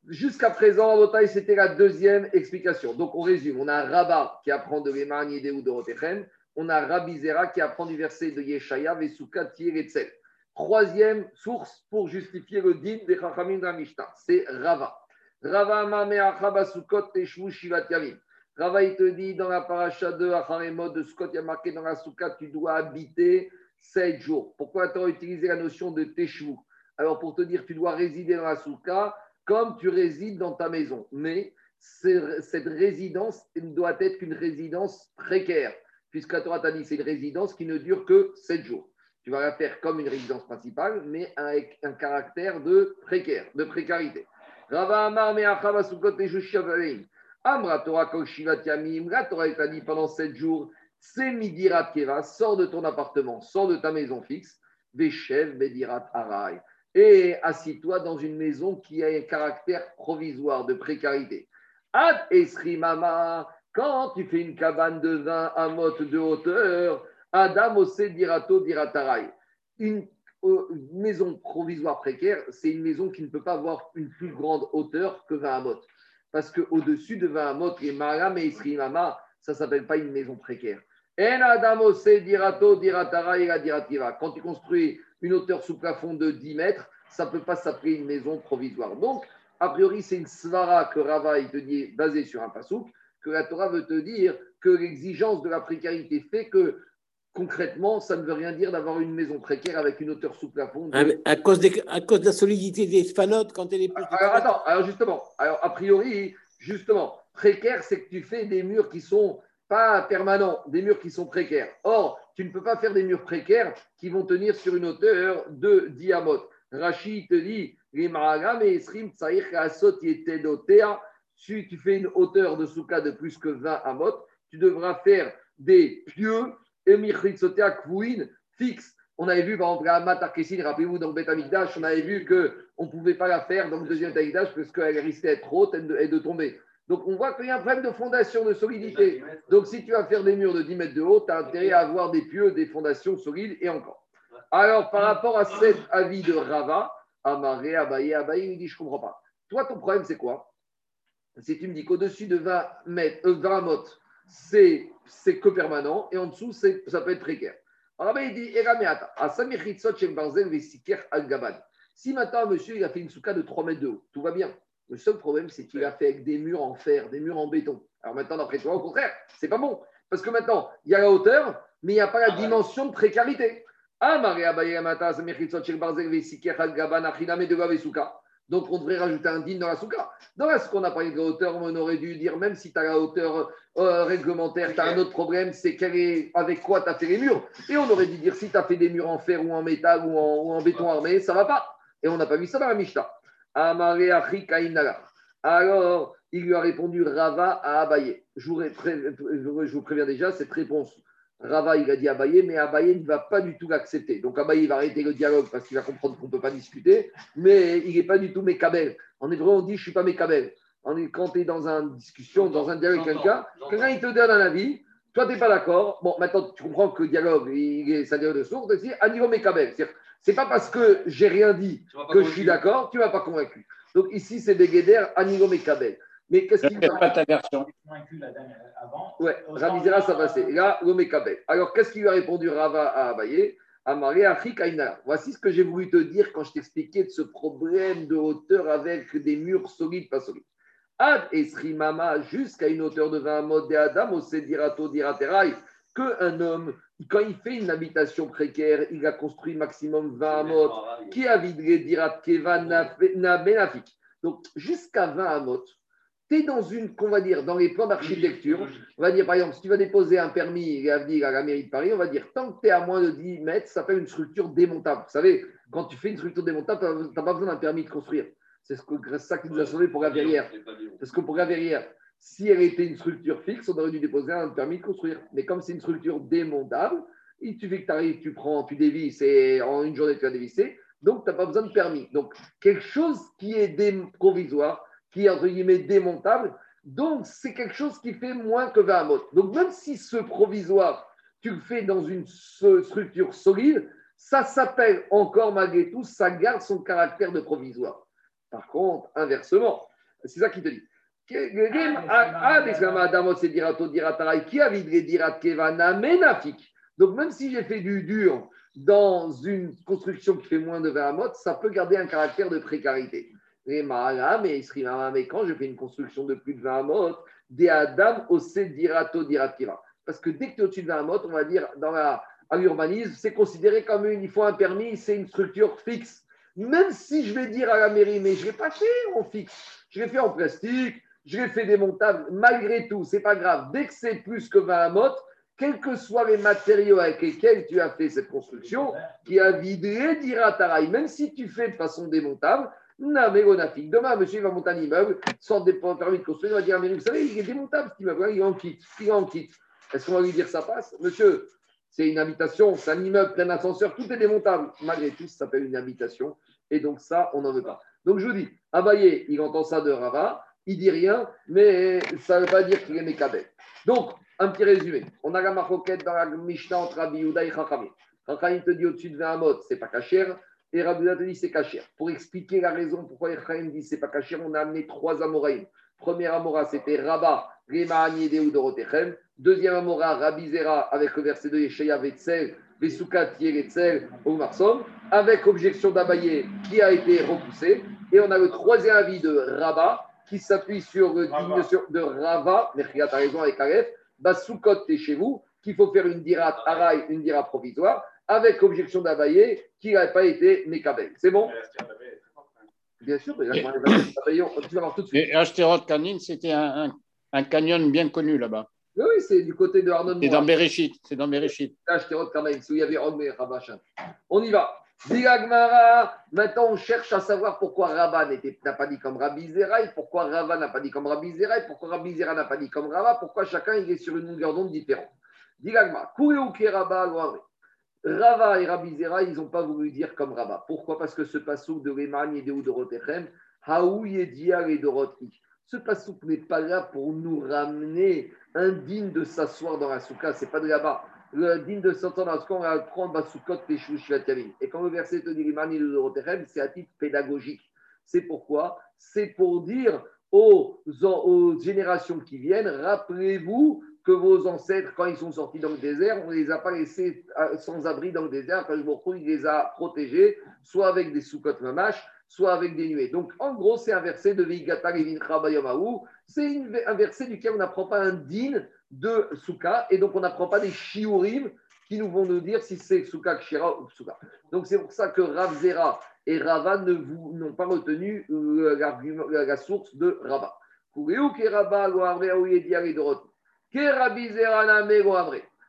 Jusqu'à présent, Rabotai, c'était la deuxième explication. Donc, on résume. On a Rabat qui apprend de l'Emani ou de Rotechem. On a Rabbi Zera qui apprend du verset de Yeshaya, Vesuka, Tir et Tzel. Troisième source pour justifier le din des Chachamim de la Mishnah, c'est Rava. Rava. Rava, il te dit dans la paracha de Acharemot de Scott, il y a marqué dans la Souka, tu dois habiter sept jours. Pourquoi tu as utilisé la notion de Teshvu? Alors, pour te dire, tu dois résider dans la Souka comme tu résides dans ta maison. Mais cette résidence doit être qu'une résidence précaire, puisque la Torah t'a dit c'est une résidence qui ne dure que sept jours. Tu vas la faire comme une résidence principale, mais avec un caractère de précaire, de précarité. Rava Amar. Amra Torah. La Torah t'a dit pendant sept jours, c'est Midirat Keva, sors de ton appartement, sors de ta maison fixe, Veshev Bedirat Arai et assis-toi dans une maison qui a un caractère provisoire de précarité. Ad Esri Mama, quand tu fais une cabane de 20 à motte de hauteur, Adam Ose Dirato Diratarai. Une euh, maison provisoire précaire, c'est une maison qui ne peut pas avoir une plus grande hauteur que 20 amotes. Parce qu'au-dessus de 20 amotes, les Maram et Esri Mama, ça ne s'appelle pas une maison précaire. En Adam Ose Dirato Diratarai la Dirativa. Quand tu construis une hauteur sous plafond de 10 mètres, ça ne peut pas s'appeler une maison provisoire. Donc, a priori, c'est une svara que Rava il te dit, basée sur un pasouk, que la Torah veut te dire que l'exigence de la précarité fait que concrètement, ça ne veut rien dire d'avoir une maison précaire avec une hauteur sous plafond. de- mais À cause, des- à cause de la solidité des spanotes, quand elle est plus. alors attends, alors justement, alors a priori, justement, précaire, c'est que tu fais des murs qui sont pas permanents, des murs qui sont précaires. Or, tu ne peux pas faire des murs précaires qui vont tenir sur une hauteur de diamote. Rachid te dit, les maragam et esrim tsaïr asot yetedotea. si tu fais une hauteur de souka de plus que 20 amot, tu devras faire des pieux fixes. On avait vu, par exemple, la Matarkessin, rappelez-vous, dans le Beth Amikdash, on avait vu qu'on ne pouvait pas la faire dans le deuxième Amikdash parce qu'elle risquait d'être haute et de, tomber. Donc, on voit qu'il y a un problème de fondation, de solidité. Donc, si tu vas faire des murs de 10 mètres de haut, tu as intérêt à avoir des pieux, des fondations solides et encore. Alors, par rapport à cet avis de Rava, Amaré, Abaye, Abaye, il dit Je ne comprends pas. Toi, ton problème, c'est quoi? Si tu me dis qu'au-dessus de 20 mètres, euh, 20 mottes, c'est que permanent et en dessous, c'est- ça peut être précaire. Alors, Abaye, il dit. Si maintenant, monsieur, il a fait une souka de 3 mètres de haut, tout va bien. Le seul problème, c'est qu'il a fait avec des murs en fer, des murs en béton. Alors maintenant, d'après toi, au contraire, c'est pas bon. Parce que maintenant, il y a la hauteur, mais il n'y a pas la dimension de précarité. Ah, Maria Bayamata, Samir Barzel, Vesiker, Al-Gaban, Achiname, de Vesuka. Donc, on devrait rajouter un din dans la souka. Dans la souka, on a parlé de la hauteur, on aurait dû dire, même si tu as la hauteur euh, réglementaire, tu as un autre problème, c'est quel est, avec quoi tu as fait les murs. Et on aurait dû dire, si tu as fait des murs en fer ou en métal ou en, ou en béton armé, ça va pas. Et on n'a pas vu ça dans la Mishnah. Alors, il lui a répondu Rava à Abaye. Je vous, ré- pré- je vous préviens déjà, cette réponse, Rava, il a dit Abaye, mais Abaye ne va pas du tout l'accepter. Donc Abaye va arrêter le dialogue parce qu'il va comprendre qu'on ne peut pas discuter, mais il n'est pas du tout mécabel. En hébreu, on dit Je ne suis pas mécabel. Quand tu es dans une discussion, dans un dialogue avec quelqu'un, quelqu'un il te donne un avis, toi tu n'es pas d'accord. Bon, maintenant tu comprends que le dialogue, il est, ça dialogue de source, c'est à niveau mécabel. C'est pas parce que j'ai rien dit que je suis d'accord, tu ne m'as pas convaincu. Donc ici, c'est à niveau mécabel. Mais qu'est-ce qu'il fais pas ta version. Ouais, Ramizera, ça passait. Là, l'Omekabel. Alors, qu'est-ce qu'il lui a répondu Rava à Abaye? Amaré Afri Kaina. Voici ce que j'ai voulu te dire quand je t'expliquais de ce problème de hauteur avec des murs solides, pas solides. Ad Esri Mama, jusqu'à une hauteur de 20 modes de Adam, au Sedirato Diraterai, qu'un homme, quand il fait une habitation précaire, il a construit maximum 20 modes qui a vidé Dirat Keva na Benafik. Donc, jusqu'à 20 amot, tu es dans une, qu'on va dire, dans les plans d'architecture, on va dire, par exemple, si tu vas déposer un permis à venir à la mairie de Paris, on va dire, tant que tu es à moins de 10 mètres, ça s'appelle une structure démontable. Vous savez, quand tu fais une structure démontable, tu n'as pas besoin d'un permis de construire. C'est ce que, ça qui nous a sauvé pour la verrière. Parce que pour la verrière, si elle était une structure fixe, on aurait dû déposer un permis de construire. Mais comme c'est une structure démontable, il suffit que tu arrives, tu prends, tu dévisses et en une journée tu as dévissé. Donc, tu n'as pas besoin de permis. Donc, quelque chose qui est provisoire, qui est entre guillemets démontable, Donc, c'est quelque chose qui fait moins que 20 amot. Donc, même si ce provisoire, tu le fais dans une structure solide, ça s'appelle encore malgré tout, ça garde son caractère de provisoire. Par contre, inversement, c'est ça qui te dit. Donc, même si j'ai fait du dur dans une construction qui fait moins de 20 amot, ça peut garder un caractère de précarité. Mais Mahala, mais Isrimama, mais quand je fais une construction de plus de 20 amot, des Adam ose dirato dirativa. Parce que dès que tu es au-dessus de 20 amot, on va dire dans la, à l'urbanisme, c'est considéré comme une, il faut un permis, c'est une structure fixe. Même si je vais dire à la mairie, mais je ne l'ai pas fait en fixe, je l'ai fait en plastique, je l'ai fait démontable, malgré tout, c'est pas grave. Dès que c'est plus que 20 amot, quels que soient les matériaux avec lesquels tu as fait cette construction, qui a vidé dira Taraï, même si tu fais de façon démontable, monafik. Demain, monsieur il va monter un immeuble sans permis de construire, il va dire à vous savez, il est démontable cet immeuble, hein, il en kit, il en kit. Est-ce qu'on va lui dire ça passe? Monsieur, c'est une habitation, c'est un immeuble plein d'ascenseurs, tout est démontable. Malgré tout, ça s'appelle une habitation. Et donc ça, on n'en veut pas. Donc je vous dis, Abaye, il entend ça de Rava, il dit rien, mais ça ne veut pas dire qu'il est mécabé. Donc, un petit résumé. On a la maroquette dans la Mishnah entre Rabbi et Chachamim. Chachamim te dit au-dessus de 20 mot, c'est pas cachère. Et Rabbi dit c'est cachère. Pour expliquer la raison pourquoi Chachamim dit c'est pas cachère, on a amené trois Amoraïm. Premier Amora, c'était Rabat, Rema Aniedeu Dorotechem. Deuxième Amora, Rabbi Zera, avec le verset de Yeshaya Vetzel, Vesukat Yeretzel, Omarsom, avec objection d'Abaye qui a été repoussée. Et on a le troisième avis de Rabat qui s'appuie sur le Rava. digne sur- de Rava, Merkiat a raison avec Aleph, Basukot t'es chez vous, qu'il faut faire une dira araï, une dira provisoire, avec objection d'Abaye qui n'a pas été Mekabel. C'est bon? Bien sûr, mais là, tu vas voir tout de suite. Et Ashterot Kanin, c'était un, un- un canyon bien connu là-bas. Oui, c'est du côté de Arnon C'est dans Bereshit. C'est dans Bereshit. Même, où il y avait Rome et Rabachin. On y va. Dilagmara, maintenant on cherche à savoir pourquoi Rabba n'a pas dit comme Rabbi Zera, et pourquoi Rava n'a pas dit comme Rabbi Zera, et pourquoi Rabbi Zera n'a pas dit comme Rava, pourquoi chacun il est sur une longueur d'onde différente. Dilagmara, Kureuke Rabba, Loare. Rava et Rabbi Zera, ils n'ont pas voulu dire comme Rabba. Pourquoi? Parce que ce passou de Reman et de Udorotechem, Haou Yedia et Dorotri. Ce passouk n'est pas là pour nous ramener indigne de s'asseoir dans la souka, c'est pas de là-bas. Le digne de s'entendre dans la souka, on va prendre Basukot et Shushiatavim. Et quand le verset te dit Rimani de Dorotechem, c'est à titre pédagogique. C'est pourquoi? C'est pour dire aux générations qui viennent, rappelez-vous que vos ancêtres, quand ils sont sortis dans le désert, on ne les a pas laissés euh, sans abri dans le désert, quand il les a protégés, soit avec des soukot mamash, soit avec des nuées. Donc, en gros, c'est un verset de Vigata Levin Chabayamahu. C'est un verset duquel on n'apprend pas un din de souka, et donc on n'apprend pas des shiurim qui nous vont nous dire si c'est souka kshira ou souka. Donc, c'est pour ça que Rav Zera et Rava ne vous- n'ont pas retenu euh, la source de Rava.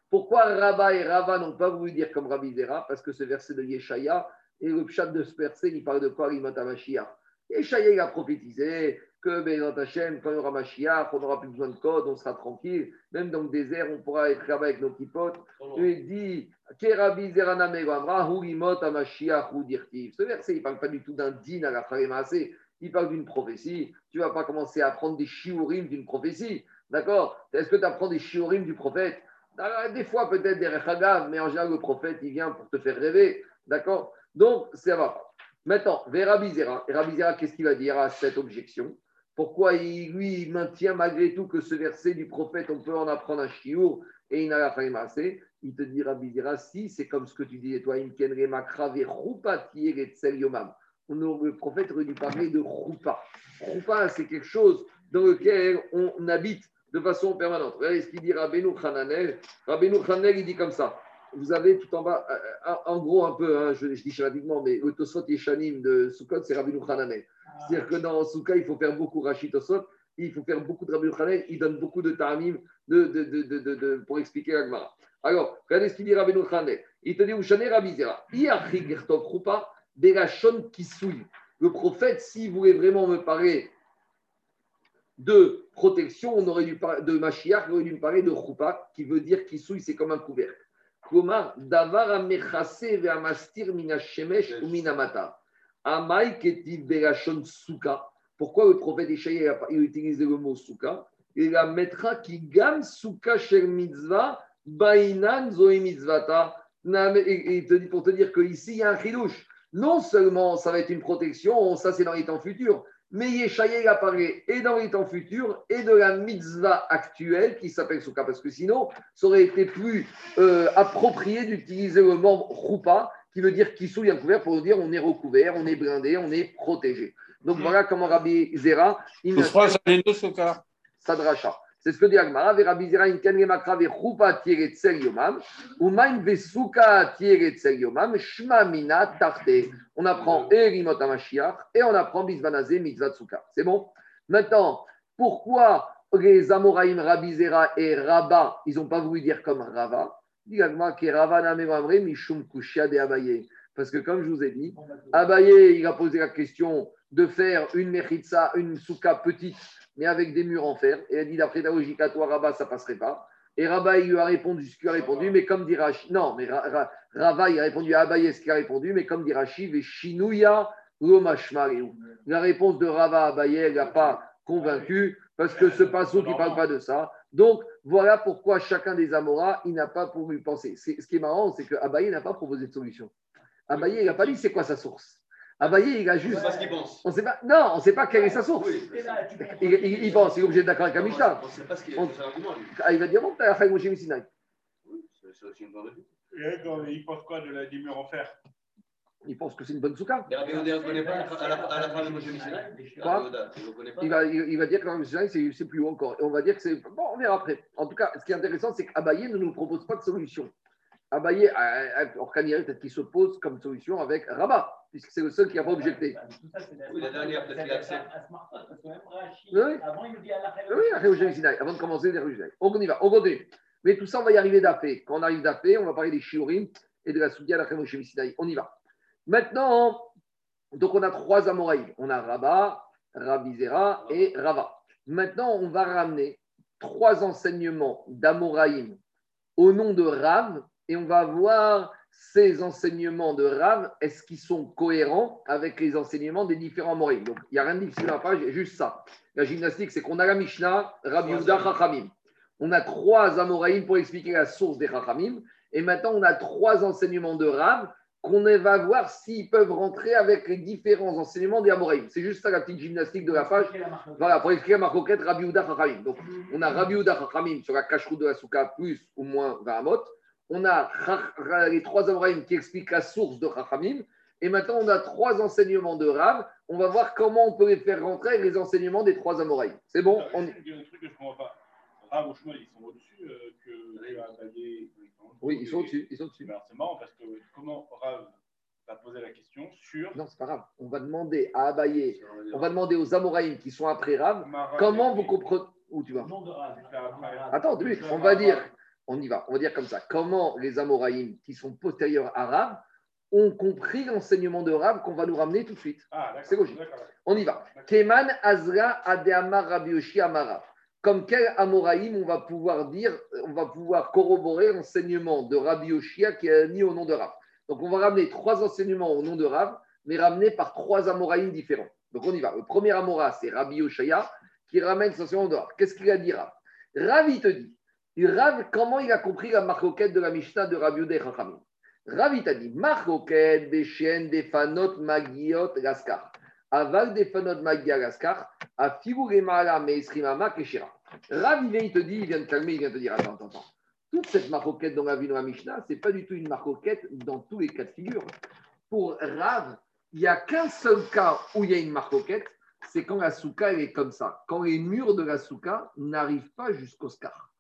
Pourquoi Rava et Rava n'ont pas voulu dire comme Rabbi Zera? Parce que ce verset de Yeshaya et le pshat de ce verset, il parle de quoi. Yeshaya, il a prophétisé que Bézant Hashem, quand il y aura Mashiach, on n'aura plus besoin de code, on sera tranquille. Même dans le désert, on pourra être là-bas avec nos petits potes. Il dit Ke Rabbi Zera na me lo amra, hu rimot Mashiach hu dirtiv. Ce verset, il ne parle pas du tout d'un din à la Maaseh. Il parle d'une prophétie. Tu ne vas pas commencer à apprendre des shiurim d'une prophétie. D'accord? Est-ce que tu apprends des shiurim du prophète? Ah, Des fois, peut-être des rechagav, mais en général, le prophète, il vient pour te faire rêver. D'accord? Donc, ça va. Maintenant, vers Rabbi Zera. Et Rabbi Zera, qu'est-ce qu'il va dire à cette objection? Pourquoi il, lui, il maintient malgré tout que ce verset du prophète, on peut en apprendre un shiur et il n'a pas assez Il te dit, Rabbi Zera, si, c'est comme ce que tu disais, toi, Imken Remakra Verupati Retzel Yomam. On aurait- Le prophète aurait dû parler de Rupa. Rupa, c'est quelque chose dans lequel on habite de façon permanente. Regardez ce qu'il dit Rabbeinu Hananel. Rabbeinu Hananel, il dit comme ça. Vous avez tout en bas, euh, en gros un peu, hein, je, dis schématiquement, mais le Tosot Yeshanim de Sukkot, c'est Rabbeinu Hananel. C'est-à-dire que dans Sukkot, il faut faire beaucoup Rachid Tosot, il faut faire beaucoup de Rabbeinu Hananel, il donne beaucoup de Ta'amim de, de, de, pour expliquer la Gemara. Alors, regardez ce qu'il dit Rabbeinu Hananel. Il te dit, Ushane Rabbi Zera, Iachi Gertov Rupa, Berachon Kisui. Le prophète, s'il voulait vraiment me parler de protection, on aurait dû parler de Mashiach, on aurait dû me parler de Choupa, qui veut dire Kisui, c'est comme un couvercle. Comment Davar amechase ve'amastir mina shemesh ou mina mata. Amai ketiv berachon suka. Pourquoi le prophète Ishaïa il a- il a utilisé le mot souka Il la mettra qui gamme souka shel mitzvah bainan zoe mitzvata. Na- et- et il te dit- Pour te dire qu'ici, il y a un chilouche. Non seulement ça va être une protection, ça c'est dans les temps futurs, mais Yeshaïa il apparaît et dans les temps futurs et de la mitzvah actuelle qui s'appelle souka. Parce que sinon, ça aurait été plus euh, approprié d'utiliser le mot roupa, qui veut dire qui souille un couvert, pour dire on est recouvert, on est blindé, on est protégé. Donc voilà comment Rabbi Zera, il soukar. Sadracha. C'est ce que dit Agmara. Ve Rabbi Zera, in ken gemakra ve roupa tiretzel yomam, ou maim ve souka tiretzel yomam, shma mina tarte. On apprend et Rimot HaMashiach et on apprend Bizbanazé mitzvah souka. C'est bon? Maintenant, pourquoi les Amoraïm, Rabbi Zera et Rabba, ils n'ont pas voulu dire comme Rava? Dit Agmara que Rava na memamre mishum kushia de Abaye. Parce que comme je vous ai dit, Abaye, il a posé la question de faire une mechitza, une souka petite, mais avec des murs en fer. Et a dit, d'après ta logique à toi, Rabat, ça passerait pas. Et Rabat, il lui a répondu ce qu'il a répondu, mais comme dit Rashi, non, mais Ra- Ra- Rava, il a répondu à Abaye ce qu'il a répondu, mais comme dit Rashi, shinouya. La réponse de Rava à Abaye, elle n'a pas convaincu, parce que ce passage qui ne parle pas de ça. Donc, voilà pourquoi chacun des Amoras, il n'a pas voulu penser. Ce qui est marrant, c'est que Abaye n'a pas proposé de solution. Abaye, il n'a pas dit c'est quoi sa source. Abaye, il a juste. sais pas ce qu'il pense. On sait pas, non, on ne sait pas quelle est sa source. Oui. Il, il- il pense, il est obligé d'être d'accord avec la Mishnah. On ne sait pas ce qu'il On-. Ah, il va dire, bon, t'as affaire avec Moshe. Oui, c'est aussi une bonne réponse. Il pense quoi de la des murs en fer? Il pense que c'est une bonne souka. Mais Rabbi Oda ne connaît pas à la à la phrase de Moshe Messina Quoi? Rabbi Oda, il ne va, il, il va dire que la c'est c'est plus haut encore. Et on va dire que c'est. Bon, on verra après. En tout cas, ce qui est intéressant, c'est qu'Abaye ne nous propose pas de solution. Abaye, euh, euh, Orkaniel, peut-être qu'il se pose comme solution avec Rabat, puisque c'est le seul qui n'a pas objecté. Oui, la dernière, peut-être qu'il accepte. Oui. Avant, il nous dit à la avant de commencer les Messinaï. On y va, on continue. Mais tout ça, on va y arriver d'après. Quand on arrive d'après, on va parler des Shiurim et de la Soudia d'après Moshe Messinaï. On y va. Maintenant, donc on a trois Amoraïm. On a Rabat, Rabbi Zera et Rava. Maintenant, on va ramener trois enseignements d'Amoraïm au nom de Rav et on va voir ces enseignements de Rav, est-ce qu'ils sont cohérents avec les enseignements des différents Amoraïm Donc, il n'y a rien de difficile à la page, juste ça. La gymnastique, c'est qu'on a la Mishnah, Rabbi Yehuda, Chachamim. On a trois Amoraïm pour expliquer la source des Chachamim. Et maintenant, on a trois enseignements de Rav qu'on va voir s'ils peuvent rentrer avec les différents enseignements des Amoraïm. C'est juste ça la petite gymnastique de la page. Voilà, pour écrire ma coquette, Rabbi Uda Chachamim. Donc, on a Rabbi Uda Chachamim sur la cacheroute de la souka, plus ou moins 20 amot. On a les trois Amoraïm qui expliquent la source de Chachamim. Et maintenant, on a trois enseignements de Rav. On va voir comment on peut les faire rentrer avec les enseignements des trois Amoraïm. C'est bon on... Il y a un truc que je ne comprends pas. Rav ou Shmuel, ils sont au-dessus euh, que que Abaye. Oui, ils sont au-dessus. Ils sont au-dessus. C'est marrant parce que comment Rav va poser la question sur. Non, c'est pas grave. On va demander à Abaye, on va demander aux Amoraïm qui sont après Rav, comment vous comprenez. Où tu vas. Attends, on va dire, on y va, on va dire comme ça. Comment les Amoraïm qui sont postérieurs à Rav ont compris l'enseignement de Rav qu'on va nous ramener tout de suite Ah. C'est logique. On y va. Keman Azra Adeamar Rabbi Yoshi Amara. Comme quel Amoraïm on va pouvoir dire, on va pouvoir corroborer l'enseignement de Rabbi Yoshia qui a mis au nom de Rav. Donc on va ramener trois enseignements au nom de Rav, mais ramenés par trois Amoraïm différents. Donc on y va. Le premier Amora, c'est Rabbi Yoshia qui ramène son enseignement de Rav. Qu'est-ce qu'il a dit Rav? Rav, il te dit, Rav, comment il a compris la marcoquette de la Mishnah de Rabbi Yudé Chachamim? Rav, il t'a dit, marcoquette des chiennes, des fanot, magiot, gaskar. Aval des fanot, magia, gaskar. A figuremala, meisrimama, keshira. Rav, il vient, il te dit, il vient te calmer, il vient te dire, attends, attends, attends. Toute cette marcoquette dont on a vu dans la Mishnah, ce n'est pas du tout une marcoquette dans tous les cas de figure. Pour Rav, il n'y a qu'un seul cas où il y a une marcoquette, c'est quand la souka est comme ça. Quand les murs de la souka n'arrivent pas jusqu'au scar.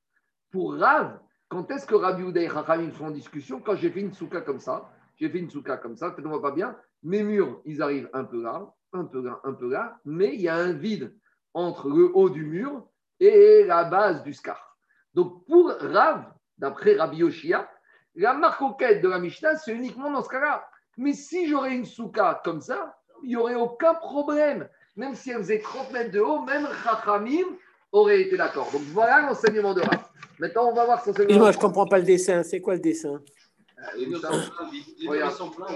Pour Rav, quand est-ce que Rabbi Uday et Chachamim sont en discussion Quand j'ai fait une souka comme ça, j'ai fait une souka comme ça, voit pas bien, mes murs, ils arrivent un peu là, un peu là, un peu là, mais il y a un vide entre le haut du mur et la base du scar. Donc pour Rav, d'après Rabbi Yoshia, la marcoquette de la Mishnah, c'est uniquement dans ce cas-là. Mais si j'aurais une souka comme ça, il n'y aurait aucun problème. Même si elle faisait 30 mètres de haut, même Chachamim aurait été d'accord. Donc voilà l'enseignement de Rav. Maintenant, on va voir son enseignement. Excuse-moi, je ne comprends pas le dessin. C'est quoi le dessin Les murs sont plats.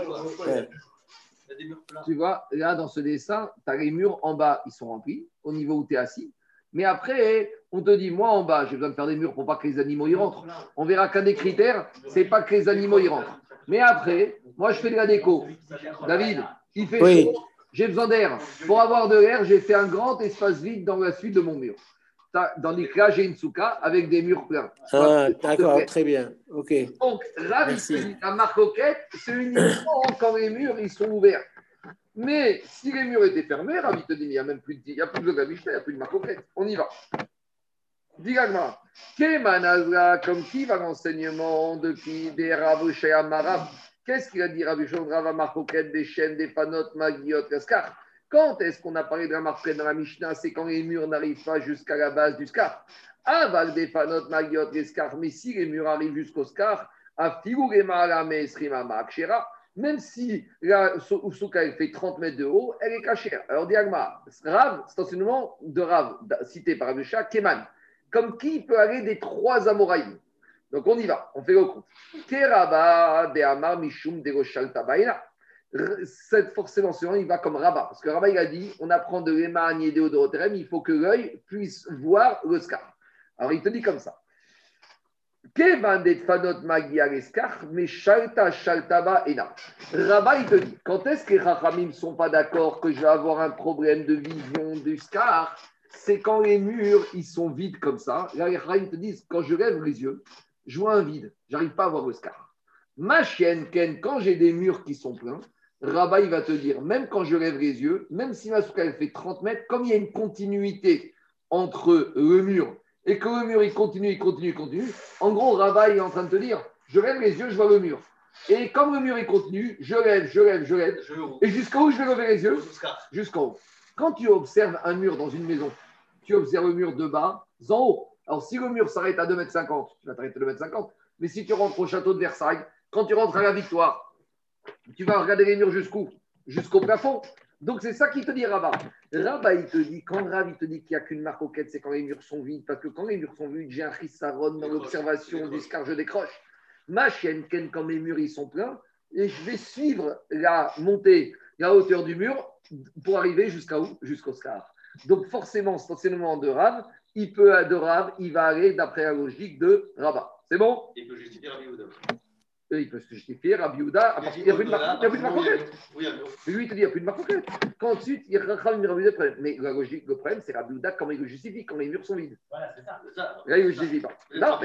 Tu vois, là, dans ce dessin, tu as les murs en bas, ils sont remplis, au niveau où tu es assis. Mais après, on te dit, moi en bas, j'ai besoin de faire des murs pour pas que les animaux y rentrent. On verra qu'un des critères, c'est pas que les animaux y rentrent. Mais après, moi, je fais de la déco. David, il fait Oui. chaud, j'ai besoin d'air. Pour avoir de l'air, j'ai fait un grand espace vide dans la suite de mon mur. Dans les cas, j'ai une souka avec des murs pleins. Ah, D'accord, très bien. OK. Donc, là, la marque coquette, c'est uniquement quand les murs ils sont ouverts. Mais si les murs étaient fermés, Ravi te dit, il n'y a même plus de, il y a plus de Gamishteh, il n'y a plus de marque coquette. On y va. Dis-moi, Kemanazra, comme qui va l'enseignement de qui Des Ravouché Amarav. Qu'est-ce qu'il a dit marque coquette, des chaînes, des panotes, magiot, cascar Quand est-ce qu'on a parlé de la marque coquette dans la Mishnah C'est quand les murs n'arrivent pas jusqu'à la base du scar. Aval des panotes, magiot, les scars. Mais si les murs arrivent jusqu'au scar, à même si la sou- souka elle fait 30 mètres de haut, elle est cachée. Alors, Diagma, Rav, c'est enseignement de Rav, cité par Abisha, Keman. Comme qui peut aller des trois Amoraïm? Donc, on y va, on fait le compte. Keraba Mishum forcément, selon, il va comme Rabat. Parce que Rabat, il a dit on apprend de l'Ema Agnédé au Doroterem, il faut que l'œil puisse voir le. Alors, il te dit comme ça. Rabat, il te dit, quand est-ce que les Rachamim ne sont pas d'accord que je vais avoir un problème de vision du scar? C'est quand les murs, ils sont vides comme ça. Là, les Rachamim te disent, quand je lève les yeux, je vois un vide. J'arrive pas à voir le scar. Ma chienne, Ken, quand j'ai des murs qui sont pleins, Rabat, il va te dire, même quand je lève les yeux, même si ma souka, elle fait 30 mètres, comme il y a une continuité entre le mur et que le mur, il continue, il continue, il continue, en gros, Rabat, il est en train de te dire, je lève les yeux, je vois le mur. Et comme le mur, il continue, je lève, je lève, je lève. Je. Et jusqu'où je vais lever les yeux Jusqu'à. Jusqu'en haut. Quand tu observes un mur dans une maison, tu observes le mur de bas en haut. Alors, si le mur s'arrête à 2,50 m, tu vas t'arrêter à 2,50 m. Mais si tu rentres au château de Versailles, quand tu rentres à la Victoire, tu vas regarder les murs jusqu'où? Jusqu'au plafond. Donc, c'est ça qui te dit Rabat. Rabat, il te dit, quand Rav, il te dit qu'il n'y a qu'une marque auquel, c'est quand les murs sont vides. Parce que quand les murs sont vides, j'ai un chissaron dans l'observation du scar, je décroche. Ma chienne, Ken, quand mes murs ils sont pleins, et je vais suivre la montée, la hauteur du mur pour arriver jusqu'à où? Jusqu'au scar. Donc, forcément, cet enseignement de Rav, il peut, de Rav, il va aller d'après la logique de Rabat. C'est bon? Il peut justifier Rabbi Yehuda. Euh, Il peut se justifier, Rabbi Yehuda, à partir- il n'y a plus de de. Mais lui, il te dit, il n'y a plus de auquel. Quand ensuite, il y a Rachel Rabbi Yehuda, problème. Mais la logique, le problème, c'est Rabbi Yehuda, comment il le justifie quand les murs sont vides. Voilà, c'est ça. Là, il ne justifie pas. Non,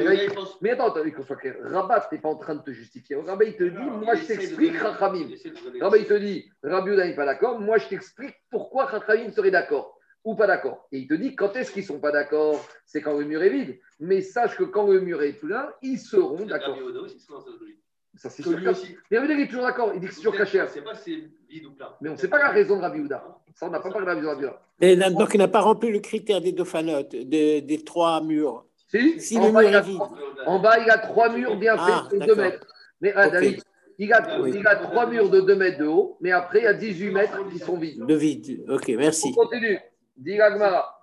mais, attends, attends, qu'on soit clair. Rabat, tu n'es pas en train de te justifier. Rabat, il te dit, moi, je t'explique, Rachamim. Rabat, il te dit, Rabbi Yehuda n'est pas d'accord. Moi, je t'explique pourquoi Rachamim serait d'accord ou pas d'accord. Et il te dit, quand est-ce qu'ils ne sont pas d'accord? C'est quand le mur est vide. Mais sache que quand le mur est plein, ils seront d'accord. Ça, c'est sûr. aussi. Mais Rabbi il est toujours d'accord. Il dit que c'est toujours caché. On ne sait pas si c'est vide ou plein. Mais on ne sait pas la raison de Rabbi Yehuda. Ça, on n'a pas parlé de Rabbi. Et là, donc, il n'a pas rempli le critère des deux fanotes, des, des trois murs. Si, Si en, le bas, mur il a, vide. en bas, il a trois murs bien Ah, faits de 2 d'accord. mètres. Mais ah. David, il a, Oui. il a trois murs de 2 mètres de haut, mais après, il y a 18 mètres qui sont vides. De vide. OK, merci. On continue. Dit Gagmara.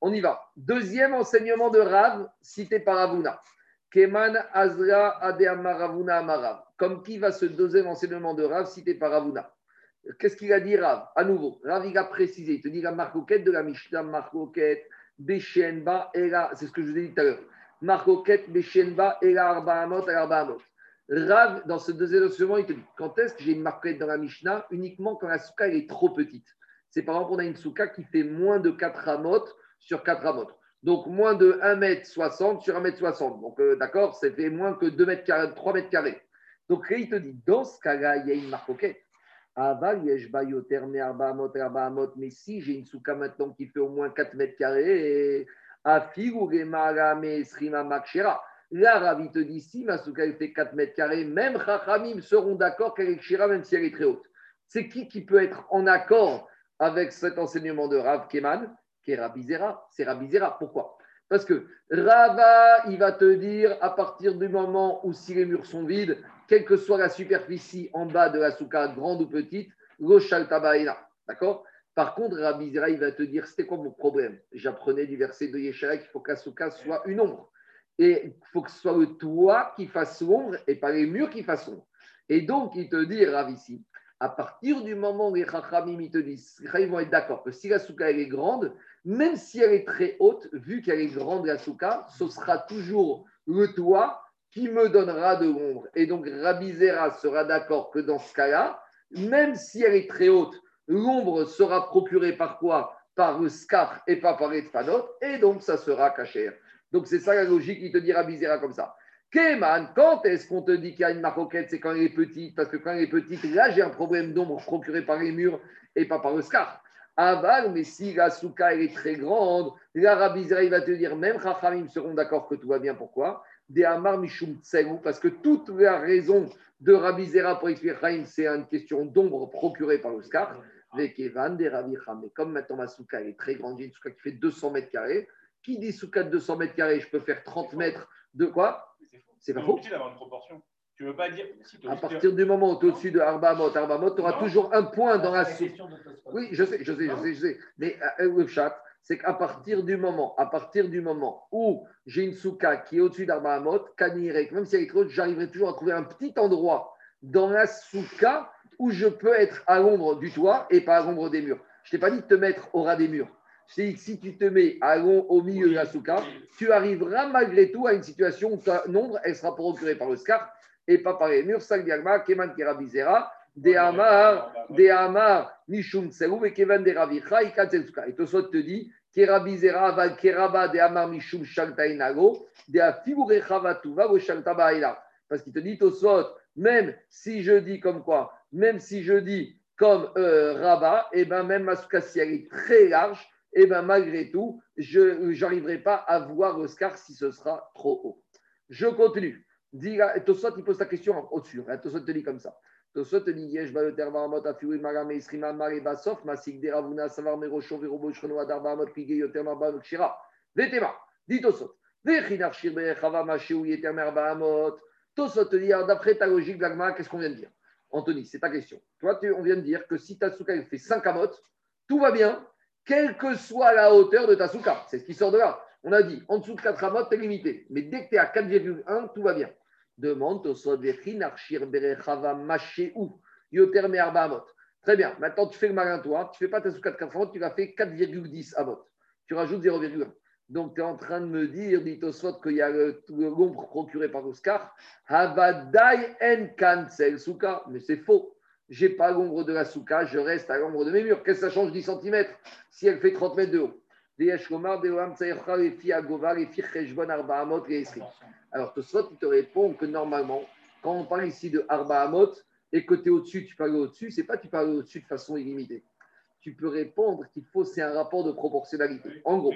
On y va. Deuxième enseignement de Rav, cité par Avuna. Keman Azra Ade Amaravuna Amarav. Comme qui va ce deuxième enseignement de Rav, cité par Avuna Qu'est-ce qu'il a dit Rav? À nouveau, Rav, il a précisé. Il te dit la marcoquette de la Mishnah, marcoquette, Beshenba, et là, c'est ce que je vous ai dit tout à l'heure. Marcoquette, Beshenba, et la Arbaamot, Arbaamot. Rav, dans ce deuxième enseignement, il te dit quand est-ce que j'ai une marquette dans la Mishnah Uniquement quand la souka est trop petite? C'est par exemple, on a une souka qui fait moins de 4 ramotes sur 4 ramotes. Donc, moins de 1m60 sur 1m60. Donc, euh, d'accord, ça fait moins que 2 mètres carrés, 3 mètres carrés. Donc, là, il te dit, dans ce cas-là, il y a une arba amot. Mais si j'ai une souka maintenant qui fait au moins 4 mètres carrés, makshera. Là, Ravi te dit, si ma souka fait 4 mètres carrés, même Chachamim seront d'accord qu'elle est kshira, même si elle est très haute. C'est qui qui peut être en accord avec cet enseignement de Rav Keman? Qui est Rabbi Zera, c'est Rabbi Zera. Pourquoi? Parce que Rava, il va te dire, à partir du moment où si les murs sont vides, quelle que soit la superficie en bas de la souka, grande ou petite, Roshal Tabaïna. D'accord? Par contre, Rabbi Zera, il va te dire, c'était quoi mon problème? J'apprenais du verset de Yeshaya qu'il faut que la soit une ombre. Et il faut que ce soit le toit qui fasse l'ombre et pas les murs qui fassent l'ombre. Et donc, il te dit, Rav ici, À partir du moment où les Chachamim ils te disent, Chachamim vont être d'accord que si la souka elle est grande, même si elle est très haute, vu qu'elle est grande la souka, ce sera toujours le toit qui me donnera de l'ombre. Et donc Rabbi Zera sera d'accord que dans ce cas-là, même si elle est très haute, l'ombre sera procurée par quoi? Par le scar et pas par les et donc ça sera cachère. Donc c'est ça la logique, il te dit Rabbi Zera comme ça. Quand est-ce qu'on te dit qu'il y a une maroquette C'est quand elle est petite, parce que quand elle est petite, là j'ai un problème d'ombre procuré par les murs et pas par le scar. Aval, mais si la souka elle est très grande, Zera, il va te dire, même Chachamim seront d'accord que tout va bien. Pourquoi? Des Amar Mishum parce que toute la raison de Rabbi Zera pour expliquer Chaim, c'est une question d'ombre procurée par le scar. Vekevan, des Rabbi. Mais comme maintenant ma souka elle est très grande, j'ai une souka qui fait 200 mètres carrés, qui dit souka de 200 mètres carrés, je peux faire 30 mètres de quoi. C'est pas C'est faux. utile d'avoir une proportion. Tu veux pas dire. Si, À partir du moment où tu es au-dessus de Arbamot, Arbamot, tu auras Non. toujours un point dans la C'est Tosfot. Oui, je sais, je sais, je sais, je sais. Mais euh, le chat, c'est qu'à partir du moment, à partir du moment où j'ai une souka qui est au-dessus d'Arbahamot, Kanirek, même si elle est trop haute, j'arriverai toujours à trouver un petit endroit dans la souka où je peux être à l'ombre du toit et pas à l'ombre des murs. Je t'ai pas dit de te mettre au ras des murs. Si tu te mets au milieu de la souka, tu arriveras malgré tout à une situation où ta ombre, elle sera procurée par le scar et pas par les murs. Keman Kerabizera, De Amar, De Amar, Mishum Tselou, et Kevan de Ravicha, Ikatselsuka. Et Tosot te dit, Kerabizera, Val Keraba, De Amar, Mishum Shaltainago, De Afigurechavatuva, Vo Shaltabaila. Parce qu'il te dit, Tosot, même si je dis comme quoi, même si je dis comme euh, Rabat, et ben même Masuka, si elle est très large, et ben malgré tout, je n'arriverai pas à voir le scar si ce sera trop haut. Je continue. Dis, Tosot, il pose ta question au-dessus. hein. Tosot te dit comme ça. Tosot te dit, Yesh bayoter baramot afiou magame isrima mare basof masik savar merosho verobo shrono adar baramot pige yoter marba kshira. Vetema. Dis Tosot. Vechinar shir berechava mashéou yeter mer baramot. Tosot te dit, d'après ta logique, Gagma, qu'est-ce qu'on vient de dire? Anthony, c'est ta question. Toi, tu- on vient de dire que si ta souka elle fait 5 amotes, tout va bien, quelle que soit la hauteur de ta souka. C'est ce qui sort de là. On a dit, en dessous de 4 amotes, tu es limité. Mais dès que tu es à 4,1, tout va bien. Demande Amot. Très bien. Maintenant, tu fais le malin, toi. Tu ne fais pas ta souka de 4 amotes, tu l'as fait 4,10 amotes. Tu rajoutes 0,1. Donc, tu es en train de me dire, dit Tosot, qu'il y a le- l'ombre procurée par Oscar. Havadai en cancel souka. Mais c'est faux. J'ai pas l'ombre de la souka, je reste à l'ombre de mes murs. Qu'est-ce que ça change 10 cm si elle fait 30 mètres de haut? Alors, Tosfot, il te répond que normalement, quand on parle ici de Arba Amot et que tu es au-dessus, tu parles au-dessus, c'est pas tu parles au-dessus de façon illimitée. Tu peux répondre qu'il faut, c'est un rapport de proportionnalité. En gros,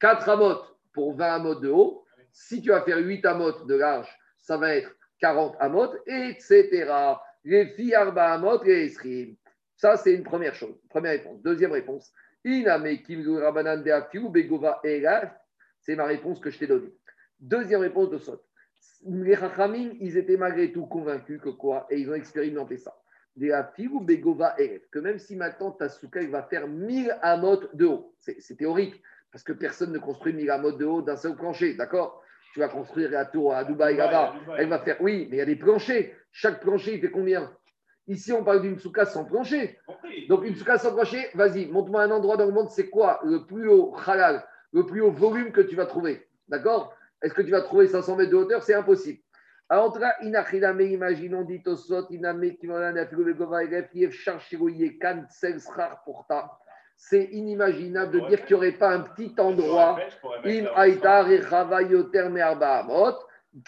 4 amot pour 20 amot de haut. Si tu vas faire 8 amot de large, ça va être 40 amot, etc. Les filles arba amot, les esrim. Ça, c'est une première chose. Première réponse. Deuxième réponse. C'est ma réponse que je t'ai donnée. Deuxième réponse de Sot. Les Chachamim, ils étaient malgré tout convaincus que quoi? Et ils ont expérimenté ça. Que même si maintenant ta souka va faire 1000 amot de haut. C'est c'est théorique. Parce que personne ne construit 1000 amot de haut d'un seul plancher. D'accord? Tu vas construire la tour à Dubaï là-bas. Elle va faire, oui, mais il y a des planchers. Chaque plancher, il fait combien? Ici, on parle d'une souka sans plancher. Donc, une souka sans plancher, vas-y, montre-moi un endroit dans le monde, c'est quoi le plus haut halal, le plus haut volume que tu vas trouver D'accord? Est-ce que tu vas trouver 500 mètres de hauteur? C'est impossible. Alors, en tout cas, inachidame, imaginons, dit iname, afilobegova, kan. C'est inimaginable de dire qu'il n'y aurait pas un petit endroit Im Aïta Rechava Yoter Me'arba Amot, Il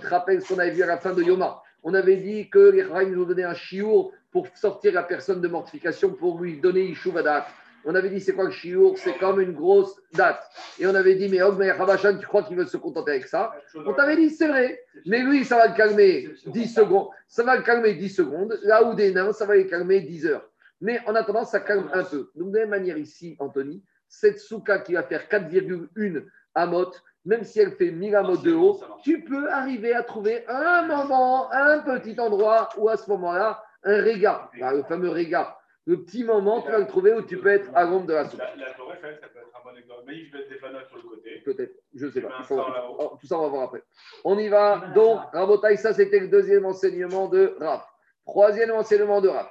te rappelle ce qu'on avait vu à la fin de Yoma. On avait dit que les Rahim nous ont donné un chiour pour sortir la personne de mortification, pour lui donner Yishuv Adat. On avait dit c'est quoi le chiour? C'est comme une grosse date. Et on avait dit, mais Omer Rabashan, tu crois qu'il veut se contenter avec ça? On t'avait dit, c'est vrai. Mais lui, ça va le calmer 10 secondes. Ça va le calmer 10 secondes. Là où des nains, ça va les calmer 10 heures. Mais en attendant, ça calme un peu. Donc, de la même manière ici, Anthony, cette souka qui va faire 4,1 amot, même si elle fait 1000 amot de haut, tu peux arriver à trouver un moment, un petit endroit où à ce moment-là, un réga, Bah, le fameux réga, le petit moment, tu vas le trouver où tu peux être à l'ombre de la soupe. La, Eiffel, ça peut être un bon exemple. Mais je vais des fanats sur le côté. Peut-être, je sais Tu pas. oh, tout ça, on va voir après. On y va. Donc, Rabotai, ça, c'était le deuxième enseignement de Rav. Troisième enseignement de Rav.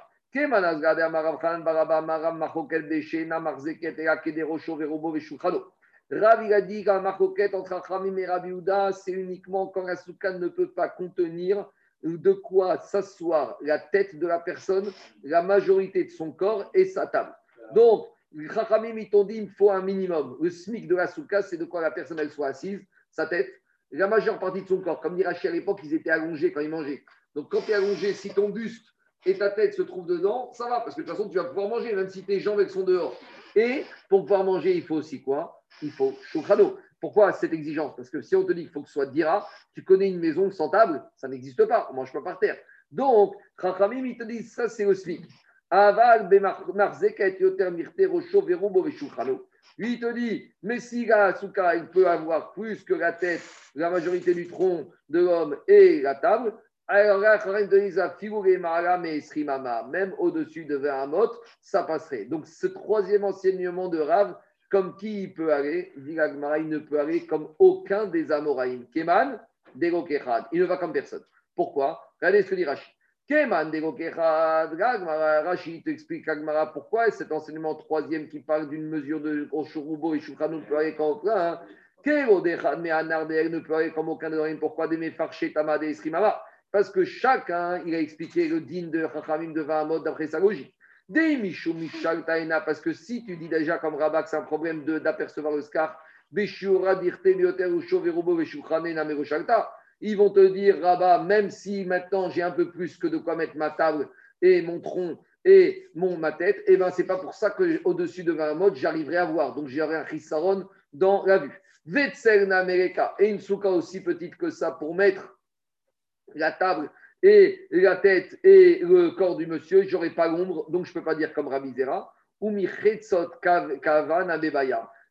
Rav, il a dit qu'un entre Achamim et Rabbi Houda, c'est uniquement quand la soukha ne peut pas contenir de quoi s'asseoir la tête de la personne, la majorité de son corps et sa table. Donc, Chachamim, ils t'ont dit il faut un minimum. Le SMIC de la soukha, c'est de quoi la personne elle soit assise, sa tête, la majeure partie de son corps. Comme dit Rachid à l'époque, ils étaient allongés quand ils mangeaient. Donc, quand tu es allongé, si ton buste et ta tête se trouvent dedans, ça va, parce que de toute façon, tu vas pouvoir manger, même si tes jambes sont dehors. Et pour pouvoir manger, il faut aussi quoi? Il faut choukrano. Pourquoi cette exigence? Parce que si on te dit qu'il faut que ce soit dira, tu connais une maison sans table, ça n'existe pas, on mange pas par terre. Donc, Chachamim, ils te disent ça, c'est au SMIC. Aval. Lui, il te dit, mais si la souka, il peut avoir plus que la tête, la majorité du tronc de l'homme et la table, alors là, figuré maram et srimama, même au-dessus de 20 amot, ça passerait. Donc, ce troisième enseignement de Rav, comme qui il peut aller Dit la Gemara, il ne peut aller comme aucun des Amoraïm. Keman, Dego Kechad. Il ne va comme personne. Pourquoi? Regardez ce que dit Rashi. Keman, Dego Kechad. La Gemara, Rashi t'explique la Gemara pourquoi cet enseignement troisième qui parle d'une mesure de Oshurubo et Shukrano ne peut aller comme aucun. hein? Kero mais Anardel ne peut aller comme aucun des Amoraïm. Pourquoi des Mefarché, Tamade Srimama? Parce que chacun, il a expliqué le din de Chachamim de 20 modes d'après sa logique. Des parce que si tu dis déjà comme Rabat que c'est un problème d'apercevoir le scar, ils vont te dire Rabat, même si maintenant j'ai un peu plus que de quoi mettre ma table et mon tronc et mon, ma tête, et ben c'est pas pour ça que au-dessus de 20 modes j'arriverai à voir. Donc j'aurai un chisaron dans la vue. Et une souka aussi petite que ça pour mettre la table et la tête et le corps du monsieur, j'aurai pas l'ombre, donc je peux pas dire comme Rabbi Zera. Ou.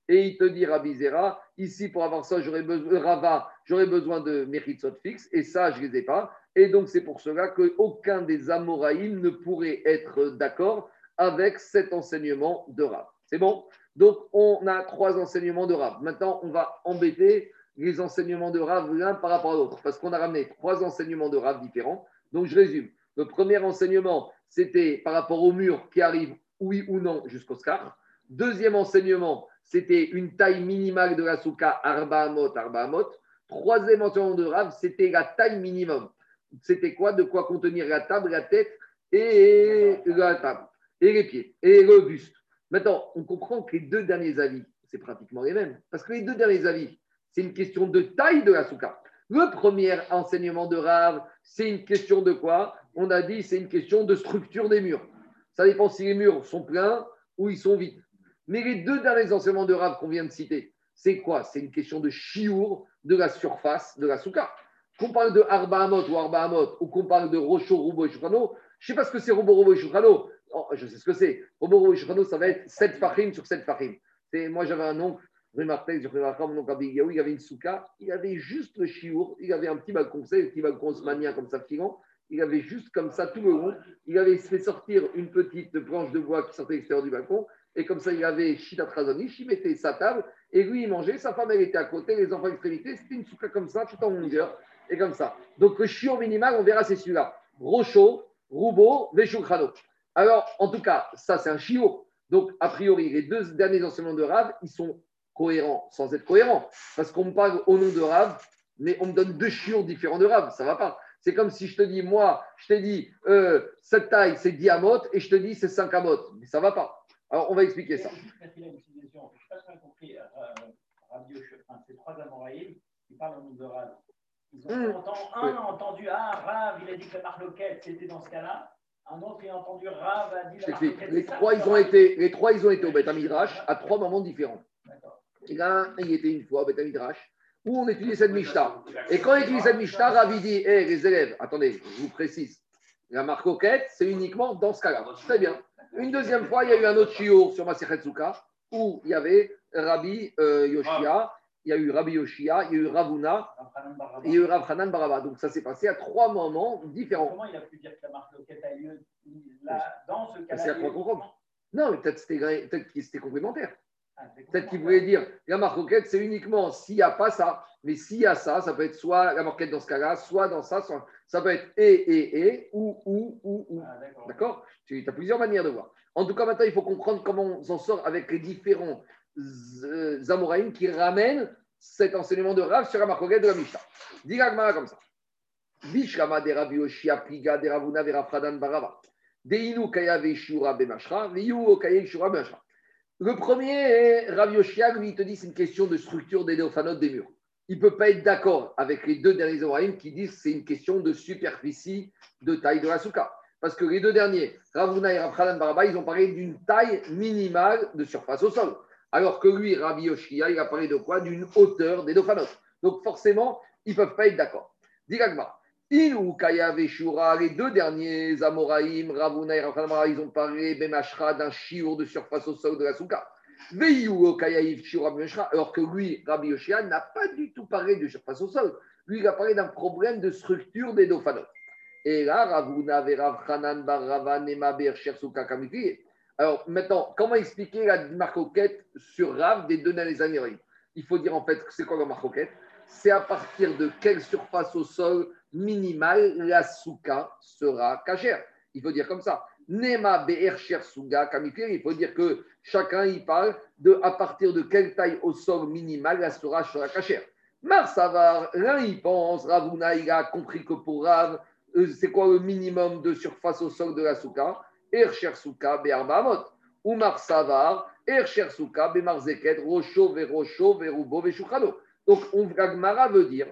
Et il te dit Rabbi Zera, ici pour avoir ça, j'aurais besoin, Rava, j'aurais besoin de mechitzot fixes, et ça, je les ai pas. Et donc c'est pour cela qu'aucun des Amoraïm ne pourrait être d'accord avec cet enseignement de Rav. C'est bon? Donc on a trois enseignements de Rav. Maintenant, on va embêter les enseignements de Rav l'un par rapport à l'autre, parce qu'on a ramené trois enseignements de Rav différents. Donc je résume. Le premier enseignement, c'était par rapport au mur qui arrive, oui ou non, jusqu'au scar. Deuxième enseignement, c'était une taille minimale de la souka, arba amot, arba amot. Troisième enseignement de Rav, c'était la taille minimum. C'était quoi? De quoi contenir la table, la tête et la table, et les pieds, et le buste. Maintenant, on comprend que les deux derniers avis, c'est pratiquement les mêmes. Parce que les deux derniers avis, c'est une question de taille de la souka. Le premier enseignement de Rav, c'est une question de quoi? On a dit c'est une question de structure des murs. Ça dépend si les murs sont pleins ou ils sont vides. Mais les deux derniers enseignements de Rav qu'on vient de citer, c'est quoi? C'est une question de chiour de la surface de la souka. Qu'on parle de Arba Hamot ou Arba Hamot, ou qu'on parle de Rocho, Rubo et je ne sais pas ce que c'est Robo, Robo et. Oh, je sais ce que c'est. Robo, et ça va être 7 fachim sur 7 fachim. C'est- Moi, j'avais un oncle, mon oncle Abigaou, il y avait une souka, il avait juste le chiour, il avait un petit balcon, savez, le petit balcon osmanien comme ça, filant, il avait juste comme ça tout le long, il avait fait sortir une petite branche de bois qui sortait de l'extérieur du balcon, et comme ça, il avait Shita Trazonich, il mettait sa table, et lui, il mangeait, sa femme, elle était à côté, les enfants à extrémité, c'était une souka comme ça, tout en longueur, et comme ça. Donc, le chiot minimal, on verra, c'est celui-là. Rocho, Roubo, Veshukrano. Alors, en tout cas, ça, c'est un chiot. Donc, a priori, les deux derniers enseignements de Rav, ils sont cohérents sans être cohérents. Parce qu'on me parle au nom de Rav, mais on me donne deux chiots différents de Rav. Ça ne va pas. C'est comme si je te dis, moi, je t'ai dit, euh, cette taille, c'est 10 amotes, et je te dis, c'est 5 amotes. Mais ça ne va pas. Alors, on va expliquer ça. Euh, Radio Chefin, ces trois Amoraïm qui parlent au nom de Rav. Ils ont Hmm. entendu, un a entendu, ah, Rav, il a dit que la marloquette, c'était dans ce cas-là. Un autre, il a entendu, Rav a dit la t'explique. marloquette. Les c'est trois, ils ont été, les trois, ils ont été au Beth Midrash à trois moments différents. Et là, il était une fois au Beth Midrash où on étudiait cette Mishnah. Et quand on étudie cette Mishnah, Ravi dit Hé, les élèves, attendez, je vous précise, la marque coquette, c'est uniquement dans ce cas-là. Très bien. Une deuxième fois, il y a eu un autre shiur sur Masechet Souka où il y avait Rabbi euh, Yoshia il y a eu Rabbi Yoshia, il y a eu Ravuna, il y a eu Rav Hanan Baraba. Donc ça s'est passé à trois moments différents. Comment il a pu dire que la marque loquette a eu lieu là, dans ce cas-là C'est à quoi il a comprendre. Non, mais peut-être que c'était complémentaire. Peut-être qu'il voulait dire la marquette, c'est uniquement s'il n'y a pas ça. Mais s'il y a ça, ça peut être soit la marquette dans ce cas-là, soit dans ça, soit- ça peut être et, et, et, ou, ou, ou, ou. Ah, d'accord. Tu as plusieurs manières de voir. En tout cas, maintenant, il faut comprendre comment on s'en sort avec les différents euh, qui ramènent cet enseignement de Rav sur la marquette de la Mishnah. Dis la comme ça. Bishlama de Rabbi Yoshia, Pliga de Ravuna, Verafradan Barava. Deinu Kaya Veshura Bemashra, Viyu Kaya Veshura Bemashra. Le premier, Rav Yoshia, lui, il te dit c'est une question de structure des néophanotes des murs. Il ne peut pas être d'accord avec les deux derniers Amoraïm qui disent c'est une question de superficie, de taille de la souka. Parce que les deux derniers, Ravuna et Rafradan Baraba, ils ont parlé d'une taille minimale de surface au sol. Alors que lui, Rabbi Yoshia, il a parlé de quoi? D'une hauteur des néophanotes. Donc forcément, ils ne peuvent pas être d'accord. Digagma. Les deux derniers Amoraïm, Ravuna et ils ont parlé Bemashra d'un chiour de surface au sol de la souka. Bemashra, alors que lui, Rabbi Yoshia, n'a pas du tout parlé de surface au sol. Lui, il a parlé d'un problème de structure des néophanotes. Et là, Ravuna Verav Hanan Barava Nema Bercher Souka Kamikri. Alors maintenant, comment expliquer la marcoquette sur Rav des deux derniers années Il faut dire en fait, c'est quoi la marcoquette? C'est à partir de quelle surface au sol minimale la souka sera cachère. Il faut dire comme ça. Nema Kamikri. Il faut dire que chacun y parle de à partir de quelle taille au sol minimale la sera sera cachère. Marsavar, l'un y pense, Ravuna, il a compris que pour Rav, euh, c'est quoi le minimum de surface au sol de la souka? Ercher souka be'arbaamot. Umar savar, ercher souka be'marzeket, rocho ve'rocho ve'rubo ve'shuchano. Donc, on, veut dire,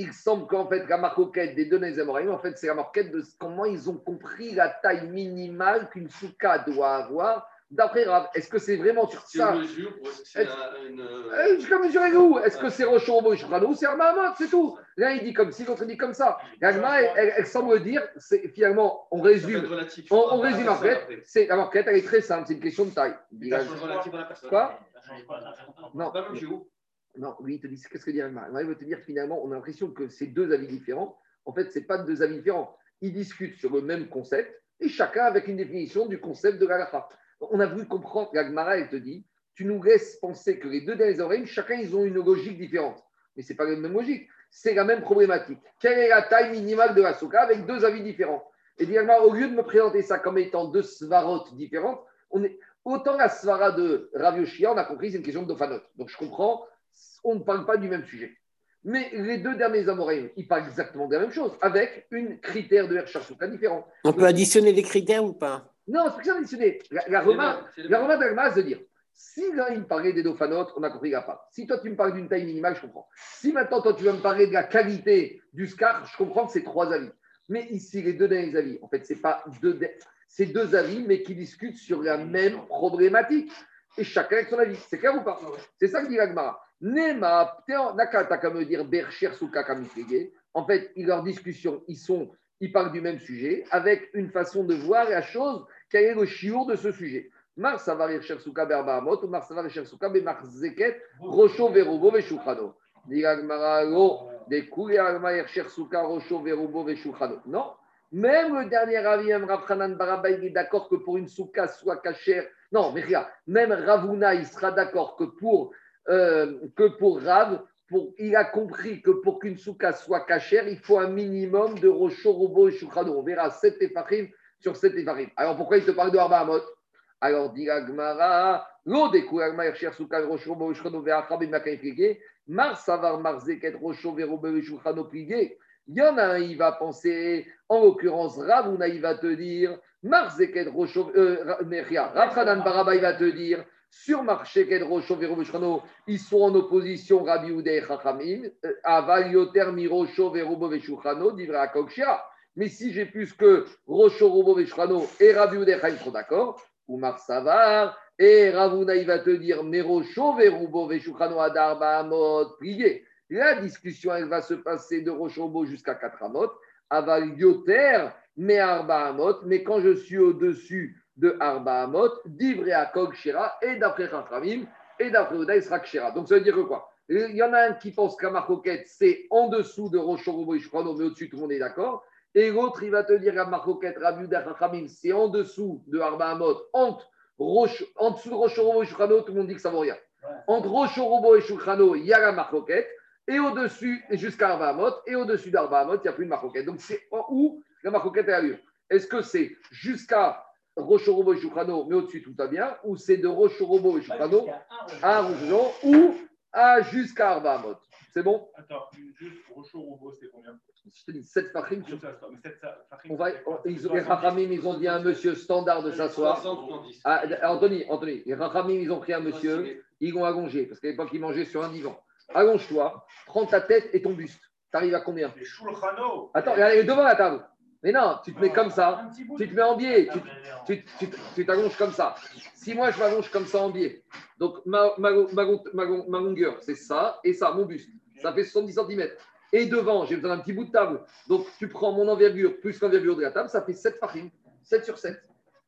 il semble qu'en fait, la marcoquette des deux Nézémoraïm, en fait, c'est la marquette de comment ils ont compris la taille minimale qu'une souka doit avoir d'après Rav. Est-ce que c'est vraiment sur ça? mesure c'est une. euh, Jusqu'à mesurer où? Est-ce que c'est Rochon ou c'est Armahamot C'est tout. L'un il dit comme ci, l'autre dit comme ça. La Gemara, elle, semble dire, c'est finalement, on résume. relatif. On, on résume en fait. C'est la marquette, elle est très simple, c'est une question de taille. Quoi? Non, Non, lui il te dit, qu'est-ce que dit La Gemara, il veut te dire finalement, on a l'impression que c'est deux avis différents. En fait, c'est pas deux avis différents. Ils discutent sur le même concept et chacun avec une définition du concept de l'alaha. On a voulu comprendre, la Gemara, elle te dit, tu nous laisses penser que les deux derniers oreilles, chacun, ils ont une logique différente. Mais ce n'est pas la même logique. C'est la même problématique. Quelle est la taille minimale de la souka avec deux avis différents? Et Gemara, au lieu de me présenter ça comme étant deux svarot différentes, on est, autant la svara de Rav Yoshia, on a compris, c'est une question de dofanot. Donc je comprends, on ne parle pas du même sujet. Mais les deux derniers amoreim, ils parlent exactement de la même chose, avec une critère de Hershar Souka différent. On peut additionner les critères ou pas? Non, c'est pas ça additionné. La, la remarque, d'Agma, c'est de dire si là, il me parlait des dauphanotes, on a compris la part. Si toi, tu me parles d'une taille minimale, je comprends. Si maintenant, toi, tu vas me parler de la qualité du scar, je comprends que c'est trois avis. Mais ici, les deux derniers avis, en fait, c'est pas deux, c'est deux avis, mais qui discutent sur la même problématique. Et chacun avec son avis. C'est clair ou pas? C'est ça que dit l'Agmara. Nema, Naka, t'as qu'à me dire Bercher. En fait, leur discussion, ils sont, ils parlent du même sujet, avec une façon de voir la chose, quel est le chiour de ce sujet. Mar Savar Bercher Souka Berbahamot, ou Mar Savar Bercher Souka Bemar Zeket, Rocho Verobo Veshuchano. Dit l'Agmara, lo, des Kouya Agma Bercher Souka, Rocho Verobo Veshuchano. Non. Même le dernier avis, Rav Baraba, il est d'accord que pour une souka soit cachère. Non, mais regarde, même Ravuna, il sera d'accord que pour, euh, que pour Rav, pour, il a compris que pour qu'une souka soit cachère, il faut un minimum de Rocho, Robo et Shukrano. On verra 7 Ephachim sur 7 Ephachim. Alors pourquoi il te parle de Arba Alors dit la Gemara, l'eau des Kouragma Ercher Souka, Rocho, Robo et Shukrano, Verachab et Makai Frigué, Mar Savar, Mar Zeket, Rocho, Verobo et Shukrano Frigué. Il y en a un, il va penser, en l'occurrence, Ravuna, il va te dire, Marzeket Rocho, euh, Meria, Rafradan Baraba, il va te dire, sur Marcheket Rocho, Verobushano, ils sont en opposition, Rabbi Oudé Chachamim, euh, Aval Yoter Mirocho, Verobo Veshuchano, Divra Kokshia. Mais si j'ai plus que Rocho, Robo et Rabbi Oudé Chaim sont d'accord, Oumar Savar, et Ravuna, il va te dire, Merocho, Verobo Veshuchano, Adar Bahamot, priez. La discussion, elle va se passer de Rochobo jusqu'à 4 amot, aval yoter, mais arba amot, mais quand je suis au-dessus de arba amot, divré à kog shira, et d'après Chachamim, et d'après Oda, il sera kshira. Donc ça veut dire que quoi? Il y en a un qui pense la marcoquette, c'est en dessous de Rosh Horobo et Shukrano, mais au-dessus, tout le monde est d'accord. Et l'autre, il va te dire la marcoquette, Rabbi Uda Chachamim, c'est en dessous de Arba Hamot, entre Rosh- en dessous de Rosh Horobo et Shukrano, tout le monde dit que ça vaut rien. Entre Rosh Horobo et Shukrano, il y a la marcoquette. Et au-dessus, jusqu'à Arba Hamot, et au-dessus d'Arba Hamot, il n'y a plus de marcoquette. Donc, c'est où la marcoquette a lieu Est-ce que c'est jusqu'à Rosh Horobo et Shukrano, mais au-dessus, tout va bien Ou c'est de Rosh Horobo et Shukrano à Rougeon ou à jusqu'à Arba Hamot C'est bon? Attends, juste Rocho Robo, c'est combien? Je te dis 7 fachim sur Juste ça, mais sept, ça- Fahim, On va, c'est quoi? on- ils, C'est les 70, Rachamim, ils ont dit à un monsieur standard de s'asseoir. 60 ou 10. Ah, Anthony, Anthony, les Rachamim, ils ont pris un monsieur, ils l'ont allongé, parce qu'à l'époque, ils mangeaient sur un divan. Allonge-toi, prends ta tête et ton buste. T'arrives à combien? Les Shulchano. Attends, regarde, il est devant la table. Mais non, tu te mets comme ça, tu te mets en biais, tu tu- tu- tu t'allonges comme ça. Si moi, je m'allonge comme ça en biais, donc ma, ma, ma, ma- ma longueur, c'est ça, et ça, mon buste, ça fait 70 cm. Et devant, j'ai besoin d'un petit bout de table. Donc, tu prends mon envergure plus l'envergure de la table, ça fait 7 fachim. 7 sur 7.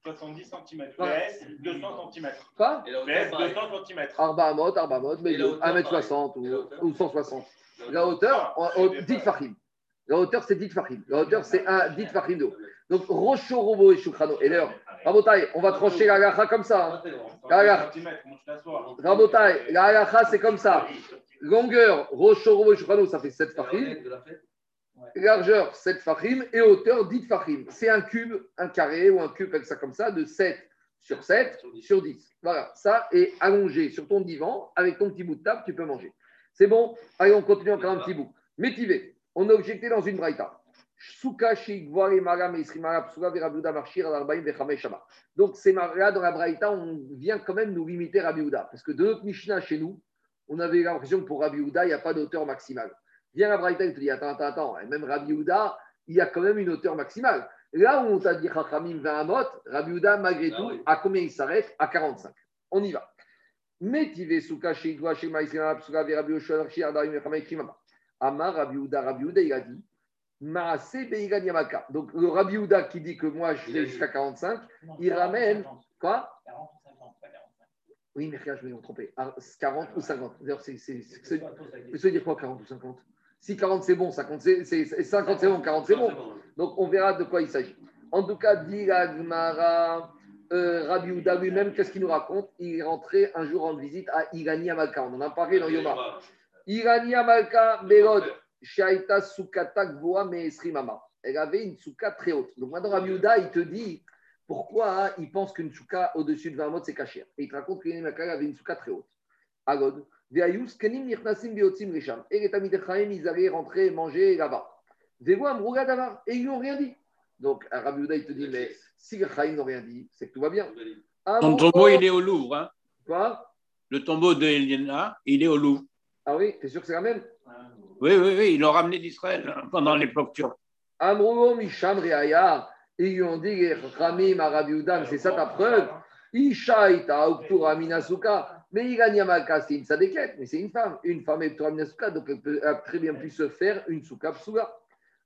70 cm. PS, 200 cm. Quoi? PS, hauteur, pareil. 200 cm. Arba mode, arba mode, mais Et la hauteur, 1m60 pareil. Et la ou, ou 160. La hauteur, on- on- dit fachim. La hauteur, c'est dit fachim. La hauteur, c'est un dit fachim d'eau. Donc, Rocho, Robo et Shukrano. Et d'ailleurs, Rabotai, on va trancher la gacha comme ça. hein. Rabotai, la halacha, c'est comme ça. Longueur, Rocho, Robo et Shukrano, ça fait 7 fachim. Largeur, 7 fachim. Et hauteur, 10 fachim. C'est un cube, un carré ou un cube, avec ça comme ça, de 7 sur 7 sur 10. Voilà, ça est allongé sur ton divan, avec ton petit bout de table, tu peux manger. C'est bon? Allez, on continue encore un petit bout. Métivé, on a objecté dans une braïta. Donc, c'est là, dans la braïta, on vient quand même nous limiter Rabbi Houda. Parce que de notre Mishnah chez nous, on avait l'impression que pour Rabbi Houda, il n'y a pas d'auteur maximale. Viens la braïta, il te dit, attends, attends, attends, et même Rabbi Houda, il y a quand même une hauteur maximale. Là où on t'a dit Chachamim 20 amot, Rabbi Houda, malgré Ah tout, oui. à combien il s'arrête? À 45. On y va. Amar Rabbi Houda, Rabbi Houda, il a dit, Maaseh Beigan Yamaka. Donc le Rabbi Houda qui dit que moi je vais jusqu'à 45, Non, il 40 ou ramène 50. quoi? 40 ou 50, pas 45. Oui, mais regarde, je me tromper. Ah, 40 ou 50. D'ailleurs, c'est, dire quoi 40 ou 50 Si 40 c'est bon, 50 c'est, c'est- c'est- 50 c'est bon, 40 c'est bon. Donc on verra de quoi il s'agit. En tout cas, dit la Gemara, euh, Rabbi Houda lui-même, qu'est-ce qu'il nous raconte? Il est rentré un jour en visite à Irani Amalka. On en a parlé dans Yoma. Irani Amalka, Berod, Shaita Sukata Gvoa Meesrimama. Elle avait une souka très haute. Donc maintenant, Rabbi Houda, il te dit pourquoi hein, il pense qu'une souka au-dessus de 20 mots, c'est caché. Et il te raconte qu'Irani Amalka avait une souka très haute. Agod. Veayus, Kenim Nirnasim Beotzim Risham. Et les Tamid Chaim, ils allaient rentrer et manger là-bas. Vevo Amrouga Davar. Et ils n'ont rien dit. Donc, Rabbi Houda, il te dit, mais si les Chaim n'ont rien dit, c'est que tout va bien. Amrou- tombeau, il est au Louvre. hein. Quoi? Le tombeau de Eliana, il est au Louvre. Ah oui, t'es sûr que c'est la même Oui, oui, oui, ils l'ont ramené d'Israël hein, pendant l'époque turque. Amrougo Misham Reaya. Ils lui ont dit, Ramim mais c'est ça ta preuve Isha ita Uktura Minasuka. Mais Irani Amalka, c'est une sadeket, mais c'est une femme. Une femme est Uktura Minasuka, donc elle peut elle a très bien pu se faire une souka psuga.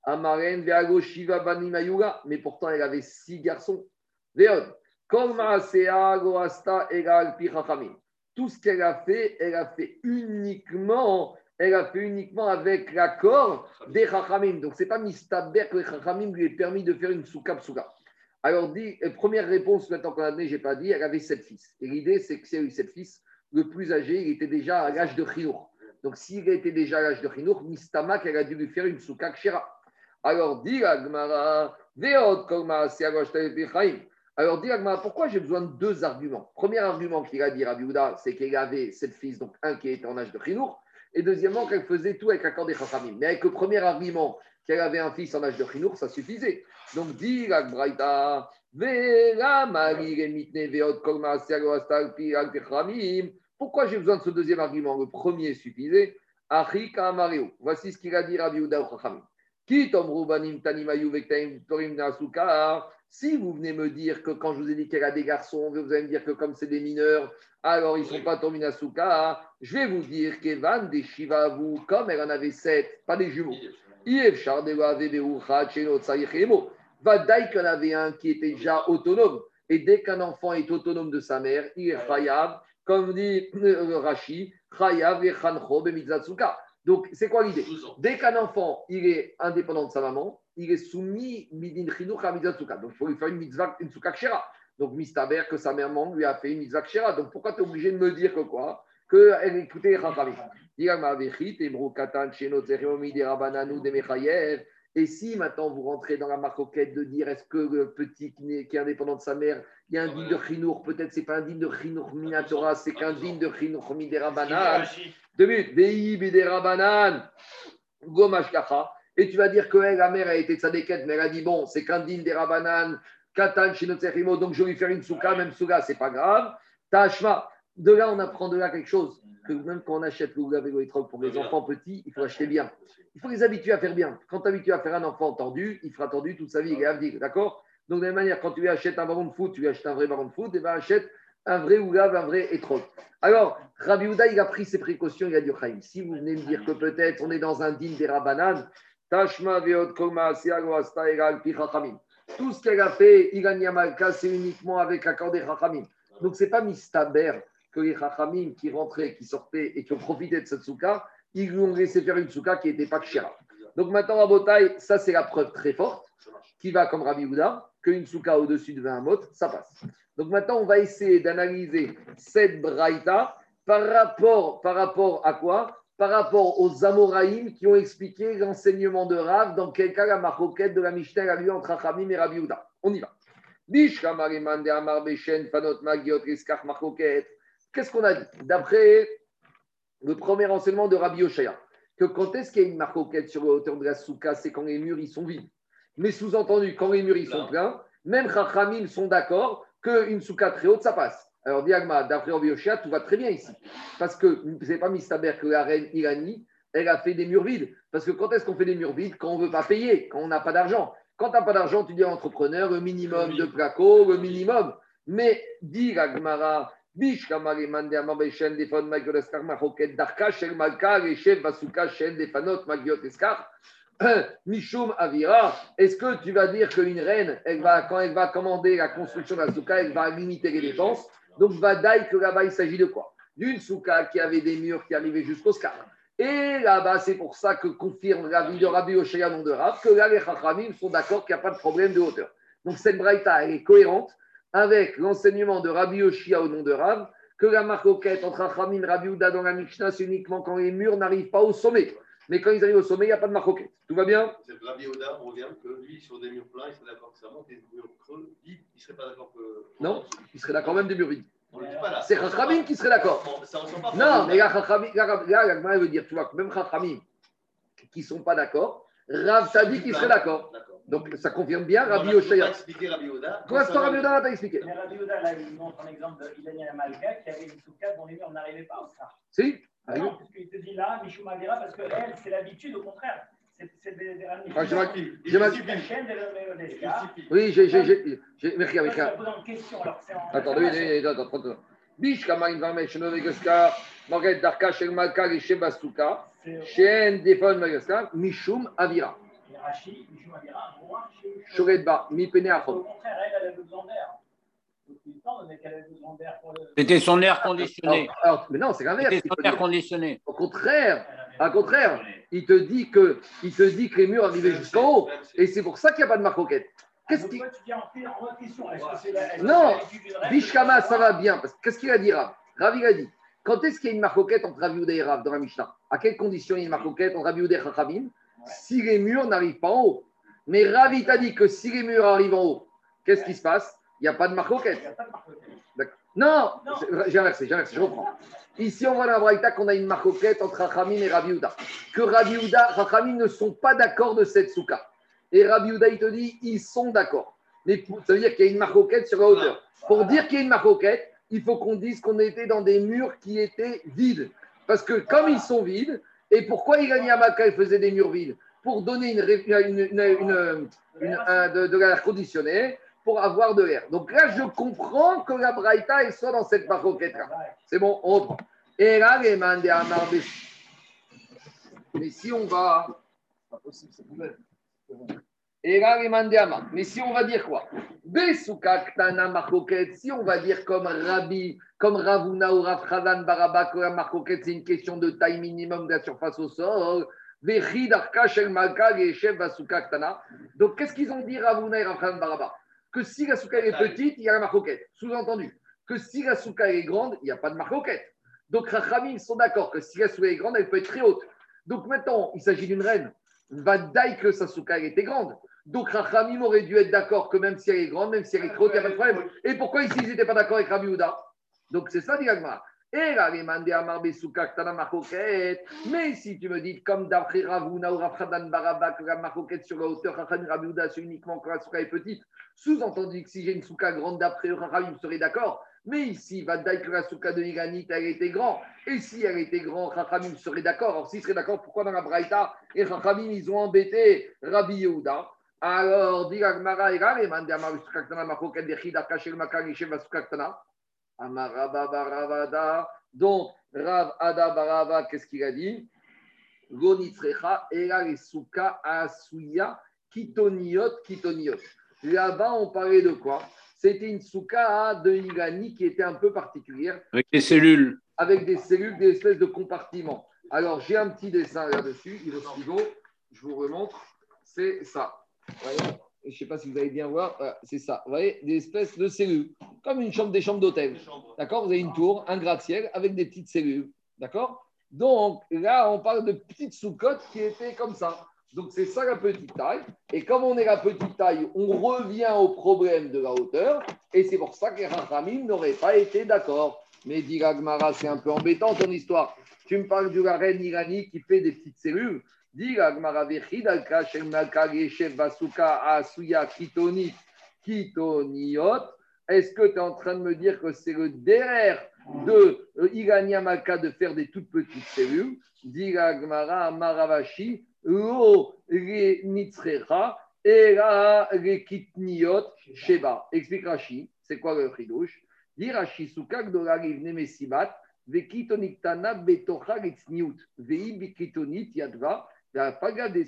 Amaren Veago Shiva Bani Mayuga, mais pourtant elle avait six garçons. Veod. Kol Maasea Goasta Egal Pi Chachamim. Tout ce qu'elle a fait, elle a fait uniquement, elle a fait uniquement avec l'accord des Chachamim. Donc, ce n'est pas Mistaber que les Chachamim lui aient permis de faire une souka psuga. Alors, dit, euh, première réponse, maintenant qu'on a donné, je n'ai pas dit, elle avait sept fils. Et l'idée, c'est que si elle a eu sept fils, le plus âgé, il était déjà à l'âge de Chinour. Donc, s'il était déjà à l'âge de Chinour, Mistamak, elle a dû lui faire une souka kshera. Alors, dit la Gemara, Kolma Seagosh Chaim. Alors, Gemara, pourquoi j'ai besoin de deux arguments? Premier argument qu'il a dit, Rabbi Houda, c'est qu'il avait sept fils, donc un qui était en âge de Chinour, et deuxièmement, qu'elle faisait tout avec l'accord des Chachamim. Mais avec le premier argument, qu'elle avait un fils en âge de Chinour, ça suffisait. Donc, la Braïta. Pourquoi j'ai besoin de ce deuxième argument? Le premier suffisait. Voici ce qu'il a dit Rabbi Houda au Chachamim. Si vous venez me dire que quand je vous ai dit qu'elle a des garçons, vous allez me dire que comme c'est des mineurs, alors ils ne sont pas tominasuka, je vais vous dire qu'Evan des Shiva vous, comme elle en avait sept, pas des jumeaux. Vadaï en avait un qui était déjà autonome. Et dès qu'un enfant est autonome de sa mère, il est chayav, comme dit euh, Rashi, chayav et chancho bemitzatsuka. Donc, c'est quoi l'idée 12 ans. Dès qu'un enfant il est indépendant de sa maman, il est soumis midin chinuch à mitzatsuka. Donc, il faut lui faire une mitzvah, une tsukha kshera. Donc, mistaber que sa maman lui a fait une mitzvah kshera. Donc, pourquoi tu es obligé de me dire que quoi Qu'elle écoutait Chachamim. Et si maintenant vous rentrez dans la marcoquette de dire est-ce que le petit qui est, qui est indépendant de sa mère, il y a un digne de chinour, peut-être c'est pas un digne de chinour minatora, c'est qu'un digne de chinour miderabanan. Deux minutes. Vei biderabanan, gomash kacha. Et tu vas dire que la mère a été tzadéket, mais elle a dit bon, c'est qu'un digne des rabanan, katan shinotzerimo, donc je vais lui faire une souka, même souka, c'est pas grave. Tashma. De là, on apprend de là quelque chose, que même quand on achète le le Etrog pour les enfants petits, il faut acheter bien. Il faut les habituer à faire bien. Quand tu habitues à faire un enfant tendu, il fera tendu toute sa vie, il est avdik, d'accord? Donc, de la même manière, quand tu lui achètes un ballon de foot, tu lui achètes un vrai ballon de foot, et ben achète un vrai Ougav, un vrai Etrog. Alors, Rabbi Houda, il a pris ses précautions, il a dit Chaim, si vous venez me dire que peut-être on est dans un din des Rabbanan, Tashma veot koma siago asta egal pi chachamim. Tout ce qu'elle a fait, Ilan Malka, c'est uniquement avec l'accord des Chachamim. Donc, ce n'est pas Mistaber que les Chachamim qui rentraient, qui sortaient et qui ont profité de cette souka, ils lui ont laissé faire une souka qui n'était pas kshira. Donc maintenant, à Botaï, ça c'est la preuve très forte, qui va comme Rabbi Houda, qu'une souka au-dessus de 20 mot, ça passe. Donc maintenant, on va essayer d'analyser cette braïta par rapport, par rapport à quoi? Par rapport aux Amoraïm qui ont expliqué l'enseignement de Rav, dans quel cas la maroquette de la Mishnah a lieu entre Chachamim et Rabbi Houda. On y va. De Amar Beshen, Fanot Magiot, Riskach Maroquette. Qu'est-ce qu'on a dit D'après le premier enseignement de Rabbi Oshaya, que quand est-ce qu'il y a une marcoquette sur la hauteur de la souka, c'est quand les murs ils sont vides. Mais sous-entendu, quand les murs ils sont pleins, même Chachamim sont d'accord qu'une souka très haute, ça passe. Alors, Diagma, d'après Rabbi Oshaya, tout va très bien ici. Parce que ce n'est pas Mistaber que la reine Irani, elle a fait des murs vides. Parce que quand est-ce qu'on fait des murs vides Quand on ne veut pas payer, quand on n'a pas d'argent. Quand tu n'as pas d'argent, tu dis à l'entrepreneur le minimum de placo, le minimum. Mais, dit la Gemara, Amar shen des fon magiot eskar machoket darka shen des fanot magiot eskar Mishum Avira, est-ce que tu vas dire qu'une reine, elle va, quand elle va commander la construction de la souka, elle va limiter les dépenses? Donc, va dire que là-bas, il s'agit de quoi? D'une souka qui avait des murs qui arrivaient jusqu'au scar. Et là-bas, c'est pour ça que confirme Rabbi de Rabbi Oshaya, de Rav, que là, les Chachamim sont d'accord qu'il n'y a pas de problème de hauteur. Donc, cette braïta, elle est cohérente avec l'enseignement de Rabbi Oshia au nom de Rav, que la marcoquette entre Chachamim et Rabbi Ouda dans la Mishnah, c'est uniquement quand les murs n'arrivent pas au sommet. Mais quand ils arrivent au sommet, il n'y a pas de marcoquette. Tout va bien? C'est Rabbi Oda, on revient que lui, sur des murs pleins, il serait d'accord que ça monte, et des murs creux, il ne serait pas d'accord que. Non, il serait d'accord même des murs vides. On ne le dit pas là. C'est Chachamim qui serait d'accord. Non, mais là, Chachamim, là, veut dire, tu vois, même Chachamim qui ne sont pas d'accord, Rav t'a dit qu'il serait d'accord. D'accord. Donc ça confirme bien Rabbi Oshaya. Oda. Pour l'instant, Rabbi Oda n'a pas expliqué. Mais Rabbi Yehuda, là, il montre un exemple d'Ilania Malka qui avait une souka dont les murs n'arrivaient pas au scar. Si Ah non, parce qu'il te dit là, Michou Mavira, parce qu'elle, c'est l'habitude, au contraire. C'est des, des. Ah, j'ai ma- j'ai ma-. Oui, j'ai. j'ai- j'ai- j'ai- Merci, en. Attends, oui, attends, attends. Bish Kamarin Vamesh, Novegaska, Margaret Darka, Shel Malka, Reshe Basuka, Shen Defon Magaska, Mishum Avira, Au contraire, elle, elle avait besoin d'air. C'était son air conditionné. Alors, alors, mais non, c'est l'inverse. C'était son air conditionné. Au contraire, au contraire, il te dit que, il te dit que les murs arrivaient jusqu'en haut. Et c'est pour ça qu'il n'y a pas de marcoquette. Qu'est-ce qui. la- Non, Bishkama, ça va bien. Qu'est-ce qu'il a dit, Rav? Rav, il a dit quand est-ce qu'il y a une marcoquette entre Rav et Rav dans la Mishnah? À quelles conditions il y a une marcoquette entre Rav et Chachamim? Si les murs n'arrivent pas en haut. Mais Rav, il t'a dit que si les murs arrivent en haut, qu'est-ce qui se passe? Il n'y a pas de marcoquette. Non, j'ai inversé, j'ai inversé, je reprends. Ici, on voit dans la Braïta qu'on a une marcoquette entre Chachamim et Rav Yehuda. Que Rav Yehuda, Chachamim ne sont pas d'accord de cette souka. Et Rav Yehuda, il te dit, ils sont d'accord. Mais ça veut dire qu'il y a une marcoquette sur la hauteur. Pour dire qu'il y a une marcoquette, il faut qu'on dise qu'on était dans des murs qui étaient vides. Parce que comme ils sont vides, et pourquoi Irani Amaka faisait des murs vides Pour donner une, une, une- un- de, de l'air conditionné, pour avoir de l'air. Donc là, je comprends que la Braïta soit dans cette marcoquette-là. C'est bon, on. Et là, les Mais si on va. C'est pas possible, c'est. Et là. Mais si on va dire quoi? Si on va dire comme Rabbi, comme Ravuna ou Rav Chadan Baraba, que la marcoquette, c'est une question de taille minimum de la surface au sol. Donc, qu'est-ce qu'ils ont dit Ravuna et Rav Chadan Baraba? Que si la souka est petite, il y a la marcoquette. Sous-entendu, que si la souka est grande, il n'y a pas de marcoquette. Donc, Rachamim sont d'accord que si la souka est grande, elle peut être très haute. Donc, maintenant, il s'agit d'une reine. Vadaï que sa souka était grande. Donc, Rachamim aurait dû être d'accord que même si elle est grande, même si elle est trop il n'y a pas de problème. Et pourquoi ici, ils n'étaient pas d'accord avec Rabbi Houda? Donc, c'est ça, dit. Mais si tu me dis, comme d'après Ravuna ou Rafradan Baraba, que la Marcoquette sur la hauteur, Rachamim Rabbi Houda, c'est uniquement quand la souka est petite. Sous-entendu que si j'ai une souka grande d'après Rachamim, serait d'accord. Mais ici, Vadaï que la souka de Iranit, elle était grande. Et si elle était grande, Rachamim serait d'accord. Alors, s'il serait d'accord, pourquoi dans la Braïta et Rachamim, ils ont embêté Rabbi Yehuda alors, dit Agmara, et mande Amar Sukaktana, Makoket, Dechid, Akashel, Makar, Yeshev, Sukaktana. Amaraba, Baravada. Donc, Rav Ada Barava, qu'est-ce qu'il a dit? Gonitzrecha, Ela, les Suka, Asuya, Kitoniot, Kitoniot. Là-bas, on parlait de quoi? C'était une souka de Irani qui était un peu particulière, Avec les cellules. avec des cellules, des espèces de compartiments. Alors, j'ai un petit dessin là-dessus, il est je vous remontre, c'est ça. Je ne sais pas si vous allez bien voir, Voilà, c'est ça. Vous voyez, des espèces de cellules, comme une chambre des chambres d'hôtel. D'accord Vous avez une tour, un gratte-ciel avec des petites cellules. D'accord? Donc là, on parle de petites sous-cotes qui étaient comme ça. Donc c'est ça la petite taille. Et comme on est la petite taille, on revient au problème de la hauteur. Et c'est pour ça que les Rachamim n'auraient pas été d'accord. Mais dit Gagmara, c'est un peu embêtant ton histoire. Tu me parles de la reine qui fait des petites cellules. Dit Asuya, Kitonit, Kitoniot. Est-ce que tu es en train de me dire que c'est le derrière de euh, Irania Malka de faire des toutes petites cellules? Dit Gagmara, Maravashi, Lo, Re, Nitzrecha, Era, Re, Kitniot, Sheba. Explique Rashi, c'est quoi le chidouche? Dit Rashi, Suka, Gdora, Rivne, Mesibat, Vekitoniktana, Betocha, Ritzniut, Vei, Bikitonit, Yadva, Paga des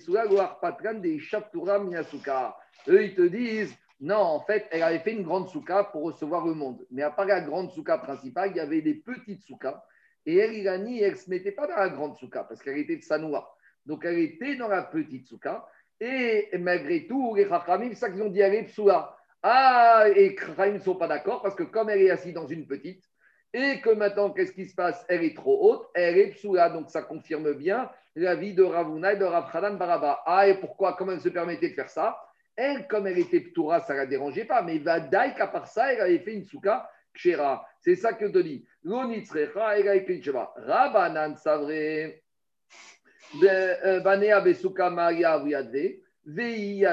Patran des Shaptura Miyasuka. Eux, ils te disent, non, en fait, elle avait fait une grande souka pour recevoir le monde. Mais à part la grande souka principale, il y avait des petites soukas. Et elle, Irani, elle ne se mettait pas dans la grande souka parce qu'elle était de Sanoa. Donc, elle était dans la petite souka. Et malgré tout, les Chachamim, ça qu'ils ont dit, elle est. Ah, et Chachamim ne sont pas d'accord parce que comme elle est assise dans une petite, et que maintenant, qu'est-ce qui se passe? Elle est trop haute, elle est psoula. Donc, ça confirme bien la vie de Ravuna et de Rav Hanan Baraba. Ah, et pourquoi? Comment elle se permettait de faire ça? Elle, comme elle était ptoura, ça ne la dérangeait pas. Mais Vadaï, qu'à part ça, elle avait fait une souka kshera. C'est ça que te dit. L'onitzrecha, elle a écrit Sheba. Rabanan Savre. Banea Besuka Maria Vuyadve. Vei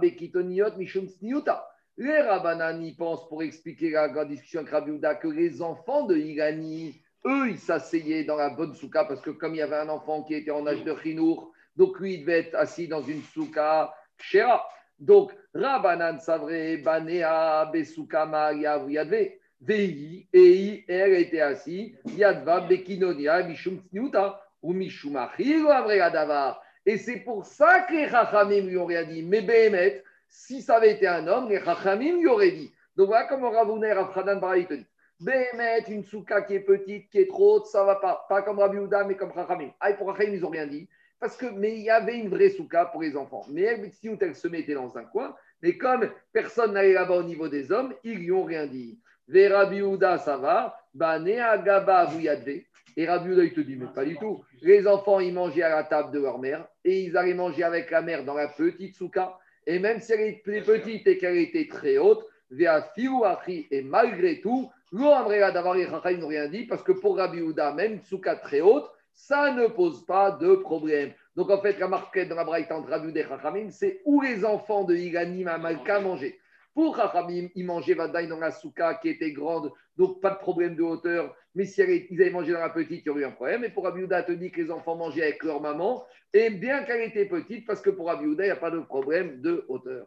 Bekitoniot Mishum Sniuta. Les Rabanan y pensent pour expliquer la grande discussion avec Rabbi que les enfants de Irani, eux, ils s'asseyaient dans la bonne souka parce que comme il y avait un enfant qui était en âge de chinour, donc lui, il devait être assis dans une souka shera. Donc, Rabanan Savre, Banea, Besuka, Maria, Vuyadve, Vei, Ei, elle était assise, Yadva, Bekinonia, Mishum Tsniuta, ou Mishum Achir, ou Davar. Et c'est pour ça que les Chachamim lui ont rien dit. Mais Behemet, si ça avait été un homme, les Chachamim lui auraient dit. Donc voilà comment Ravouner, Afradan, Baraï te dit. Bémet, une souka qui est petite, qui est trop haute, ça va pas. Pas comme Rabbi Houda, mais comme Rachamim. Ah, pour Rachamim, ils n'ont rien dit. Parce que, mais il y avait une vraie souka pour les enfants. Mais elle, si elle se mettait dans un coin, mais comme personne n'allait là-bas au niveau des hommes, ils lui ont rien dit. Ve Rabbi ça va. Banea Gaba Vuyadve. Et Rabbi Houda, il te dit, mais pas du tout. Les enfants, ils mangeaient à la table de leur mère et ils allaient manger avec la mère dans la petite souka. Et même si elle était petite et qu'elle était très haute, et malgré tout, L'Oamrela d'avoir les n'ont rien dit parce que pour Rabbi Houda, même souka très haute, ça ne pose pas de problème. Donc en fait, la marquette dans la Braïta entre Rabbi Houda et Chachamim, c'est où les enfants de Iganim à Malka mangeaient. Pour Chachamim, ils mangeaient Vadaï dans la souka qui était grande, donc pas de problème de hauteur. Mais si ils avaient mangé dans la petite, il y aurait eu un problème. Et pour Rabbi Houda, te dit que les enfants mangeaient avec leur maman, et bien qu'elle était petite, parce que pour Rabbi Houda, il n'y a pas de problème de hauteur.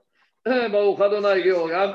Georgam.